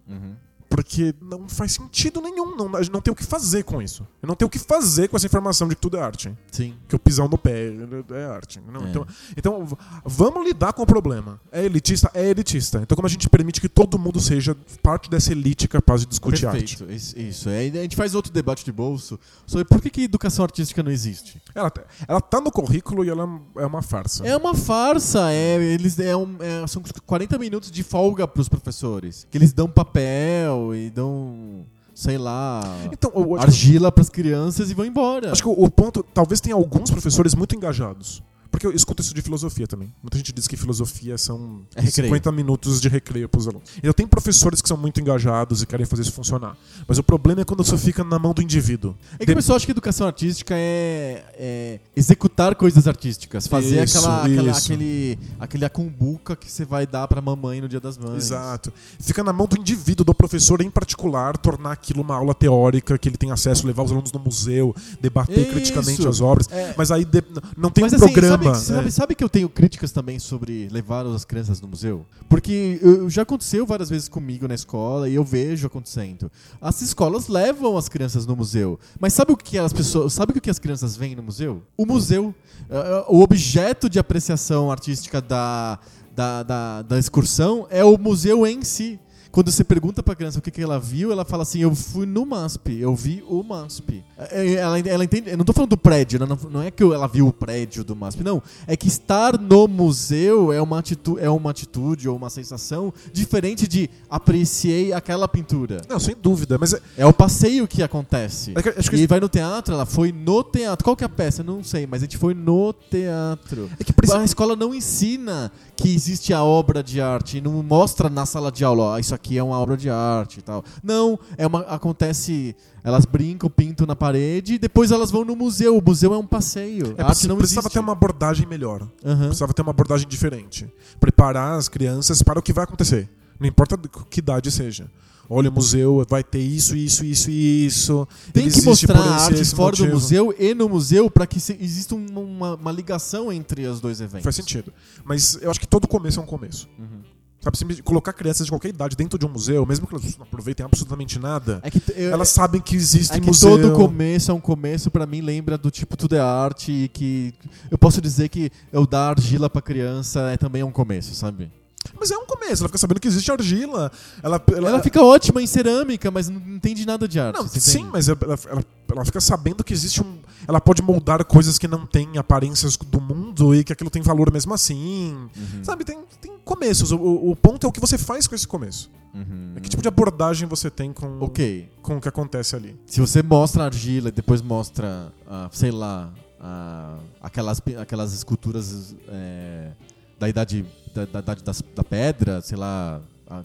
Porque não faz sentido nenhum. Não, a gente não tem o que fazer com isso. Eu não tenho o que fazer com essa informação de que tudo é arte. Sim. Que o pisão no pé é arte. Não, É. Então, então, vamos lidar com o problema. É elitista? É elitista. Então, como a gente permite que todo mundo seja parte dessa elite capaz de discutir arte? Perfeito. Isso. isso. É, a gente faz outro debate de bolso sobre por que, que educação artística não existe. Ela, tá- ela tá no currículo e ela é uma farsa. É uma farsa. É, eles, é um- é- são 40 minutos de folga pros professores. Que eles dão papel e dão, sei lá, Então, eu, argila pras crianças e vão embora. Acho que o, o ponto, talvez tenha alguns professores muito engajados. Porque eu escuto isso de filosofia também. Muita gente diz que filosofia são É recreio. 50 minutos de recreio pros alunos. Então tem professores que são muito engajados e querem fazer isso funcionar. Mas o problema é quando isso fica na mão do indivíduo. É que o pessoal acha que educação artística é, é executar coisas artísticas, fazer Isso, aquela, aquela- isso. aquele aquele acumbuca que você vai dar pra mamãe no Dia das Mães. Exato. Fica na mão do indivíduo, do professor em particular, tornar aquilo uma aula teórica, que ele tem acesso, levar os alunos no museu, debater Isso. criticamente as obras. É. Mas aí de- não tem Mas um assim, programa. Sabe, sabe, é. sabe que eu tenho críticas também sobre levar as crianças no museu? Porque eu- já aconteceu várias vezes comigo na escola e eu vejo acontecendo. As escolas levam as crianças no museu. Mas sabe o que as pessoas. Sabe o que as crianças veem no museu? O museu. Ah, O objeto de apreciação artística da, da, da, da excursão é o museu em si. Quando você pergunta pra criança o que, que ela viu, ela fala assim: Eu fui no MASP, eu vi o MASP. É, Ela, ela entende. Eu não tô falando do prédio, não, não é que ela viu o prédio do MASP, não. É que estar no museu é uma, atitu é uma atitude ou uma sensação diferente de apreciei aquela pintura. Não, sem dúvida. Mas é, É o passeio que acontece. é que- acho que E vai no teatro, ela foi no teatro. Qual que é a peça? Eu Não sei, mas a gente foi no teatro. É que precisa- A escola não ensina que existe a obra de arte, não mostra na sala de aula, ó, isso aqui é uma obra de arte e tal. Não, é uma acontece, elas brincam, pintam na parede e depois elas vão no museu. O museu é um passeio. É, precisava existe. ter uma abordagem melhor. Aham. Precisava ter uma abordagem diferente. Preparar as crianças para o que vai acontecer. Não importa que idade seja. Olha, o museu vai ter isso, isso, isso e isso. Tem Ele que mostrar a arte fora motivo. do museu e no museu para que exista um- uma, uma ligação entre os dois eventos. Faz sentido. Mas eu acho que todo começo é um começo. Uhum. Sabe, se colocar crianças de qualquer idade dentro de um museu, mesmo que elas não aproveitem absolutamente nada, É que eu- elas sabem que existe É que museu. todo começo é um começo, pra mim, lembra do tipo tudo é arte e que eu posso dizer que eu dar argila pra criança é também um começo, sabe? Mas é um começo. Ela fica sabendo que existe argila. Ela, ela, Ela fica ótima em cerâmica, mas não entende nada de arte. Não, sim, mas ela, ela- ela fica sabendo que existe um. Ela pode moldar coisas que não têm aparências do mundo e que aquilo tem valor mesmo assim. Uhum. Sabe, tem, tem começos. O, o- ponto é o que você faz com esse começo. Uhum. É que tipo de abordagem você tem com, Ok. com o que acontece ali. Se você mostra a argila e depois mostra, ah, sei lá, ah, aquelas, aquelas esculturas é, da idade da, da, idade das- da pedra, sei lá,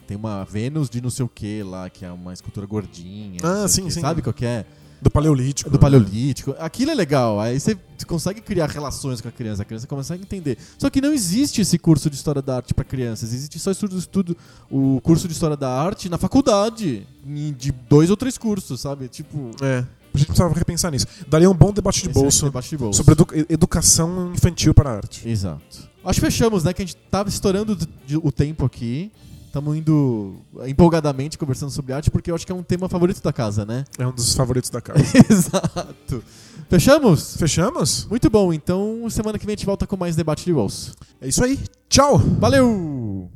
tem uma Vênus de não sei o que lá, que é uma escultura gordinha. Ah, sim, sim. Sabe qual que é? Do Paleolítico. Do Paleolítico. Aquilo é legal. Aí você consegue criar relações com a criança. A criança consegue entender. Só que não existe esse curso de História da Arte para crianças. Existe só estudo, estudo, o curso de História da Arte na faculdade. De dois ou três cursos, sabe? Tipo... É. A gente precisava repensar nisso. Daria um bom debate de é bolso debate de bolso. sobre edu- educação infantil para a arte. Exato. Acho que fechamos, né? Que a gente tava estourando o tempo aqui. Estamos indo empolgadamente conversando sobre arte, porque eu acho que é um tema favorito da casa, né? É um dos favoritos da casa. Exato. Fechamos? Fechamos? Muito bom. Então, semana que vem a gente volta com mais debate de bolso. É isso aí. Tchau! Valeu!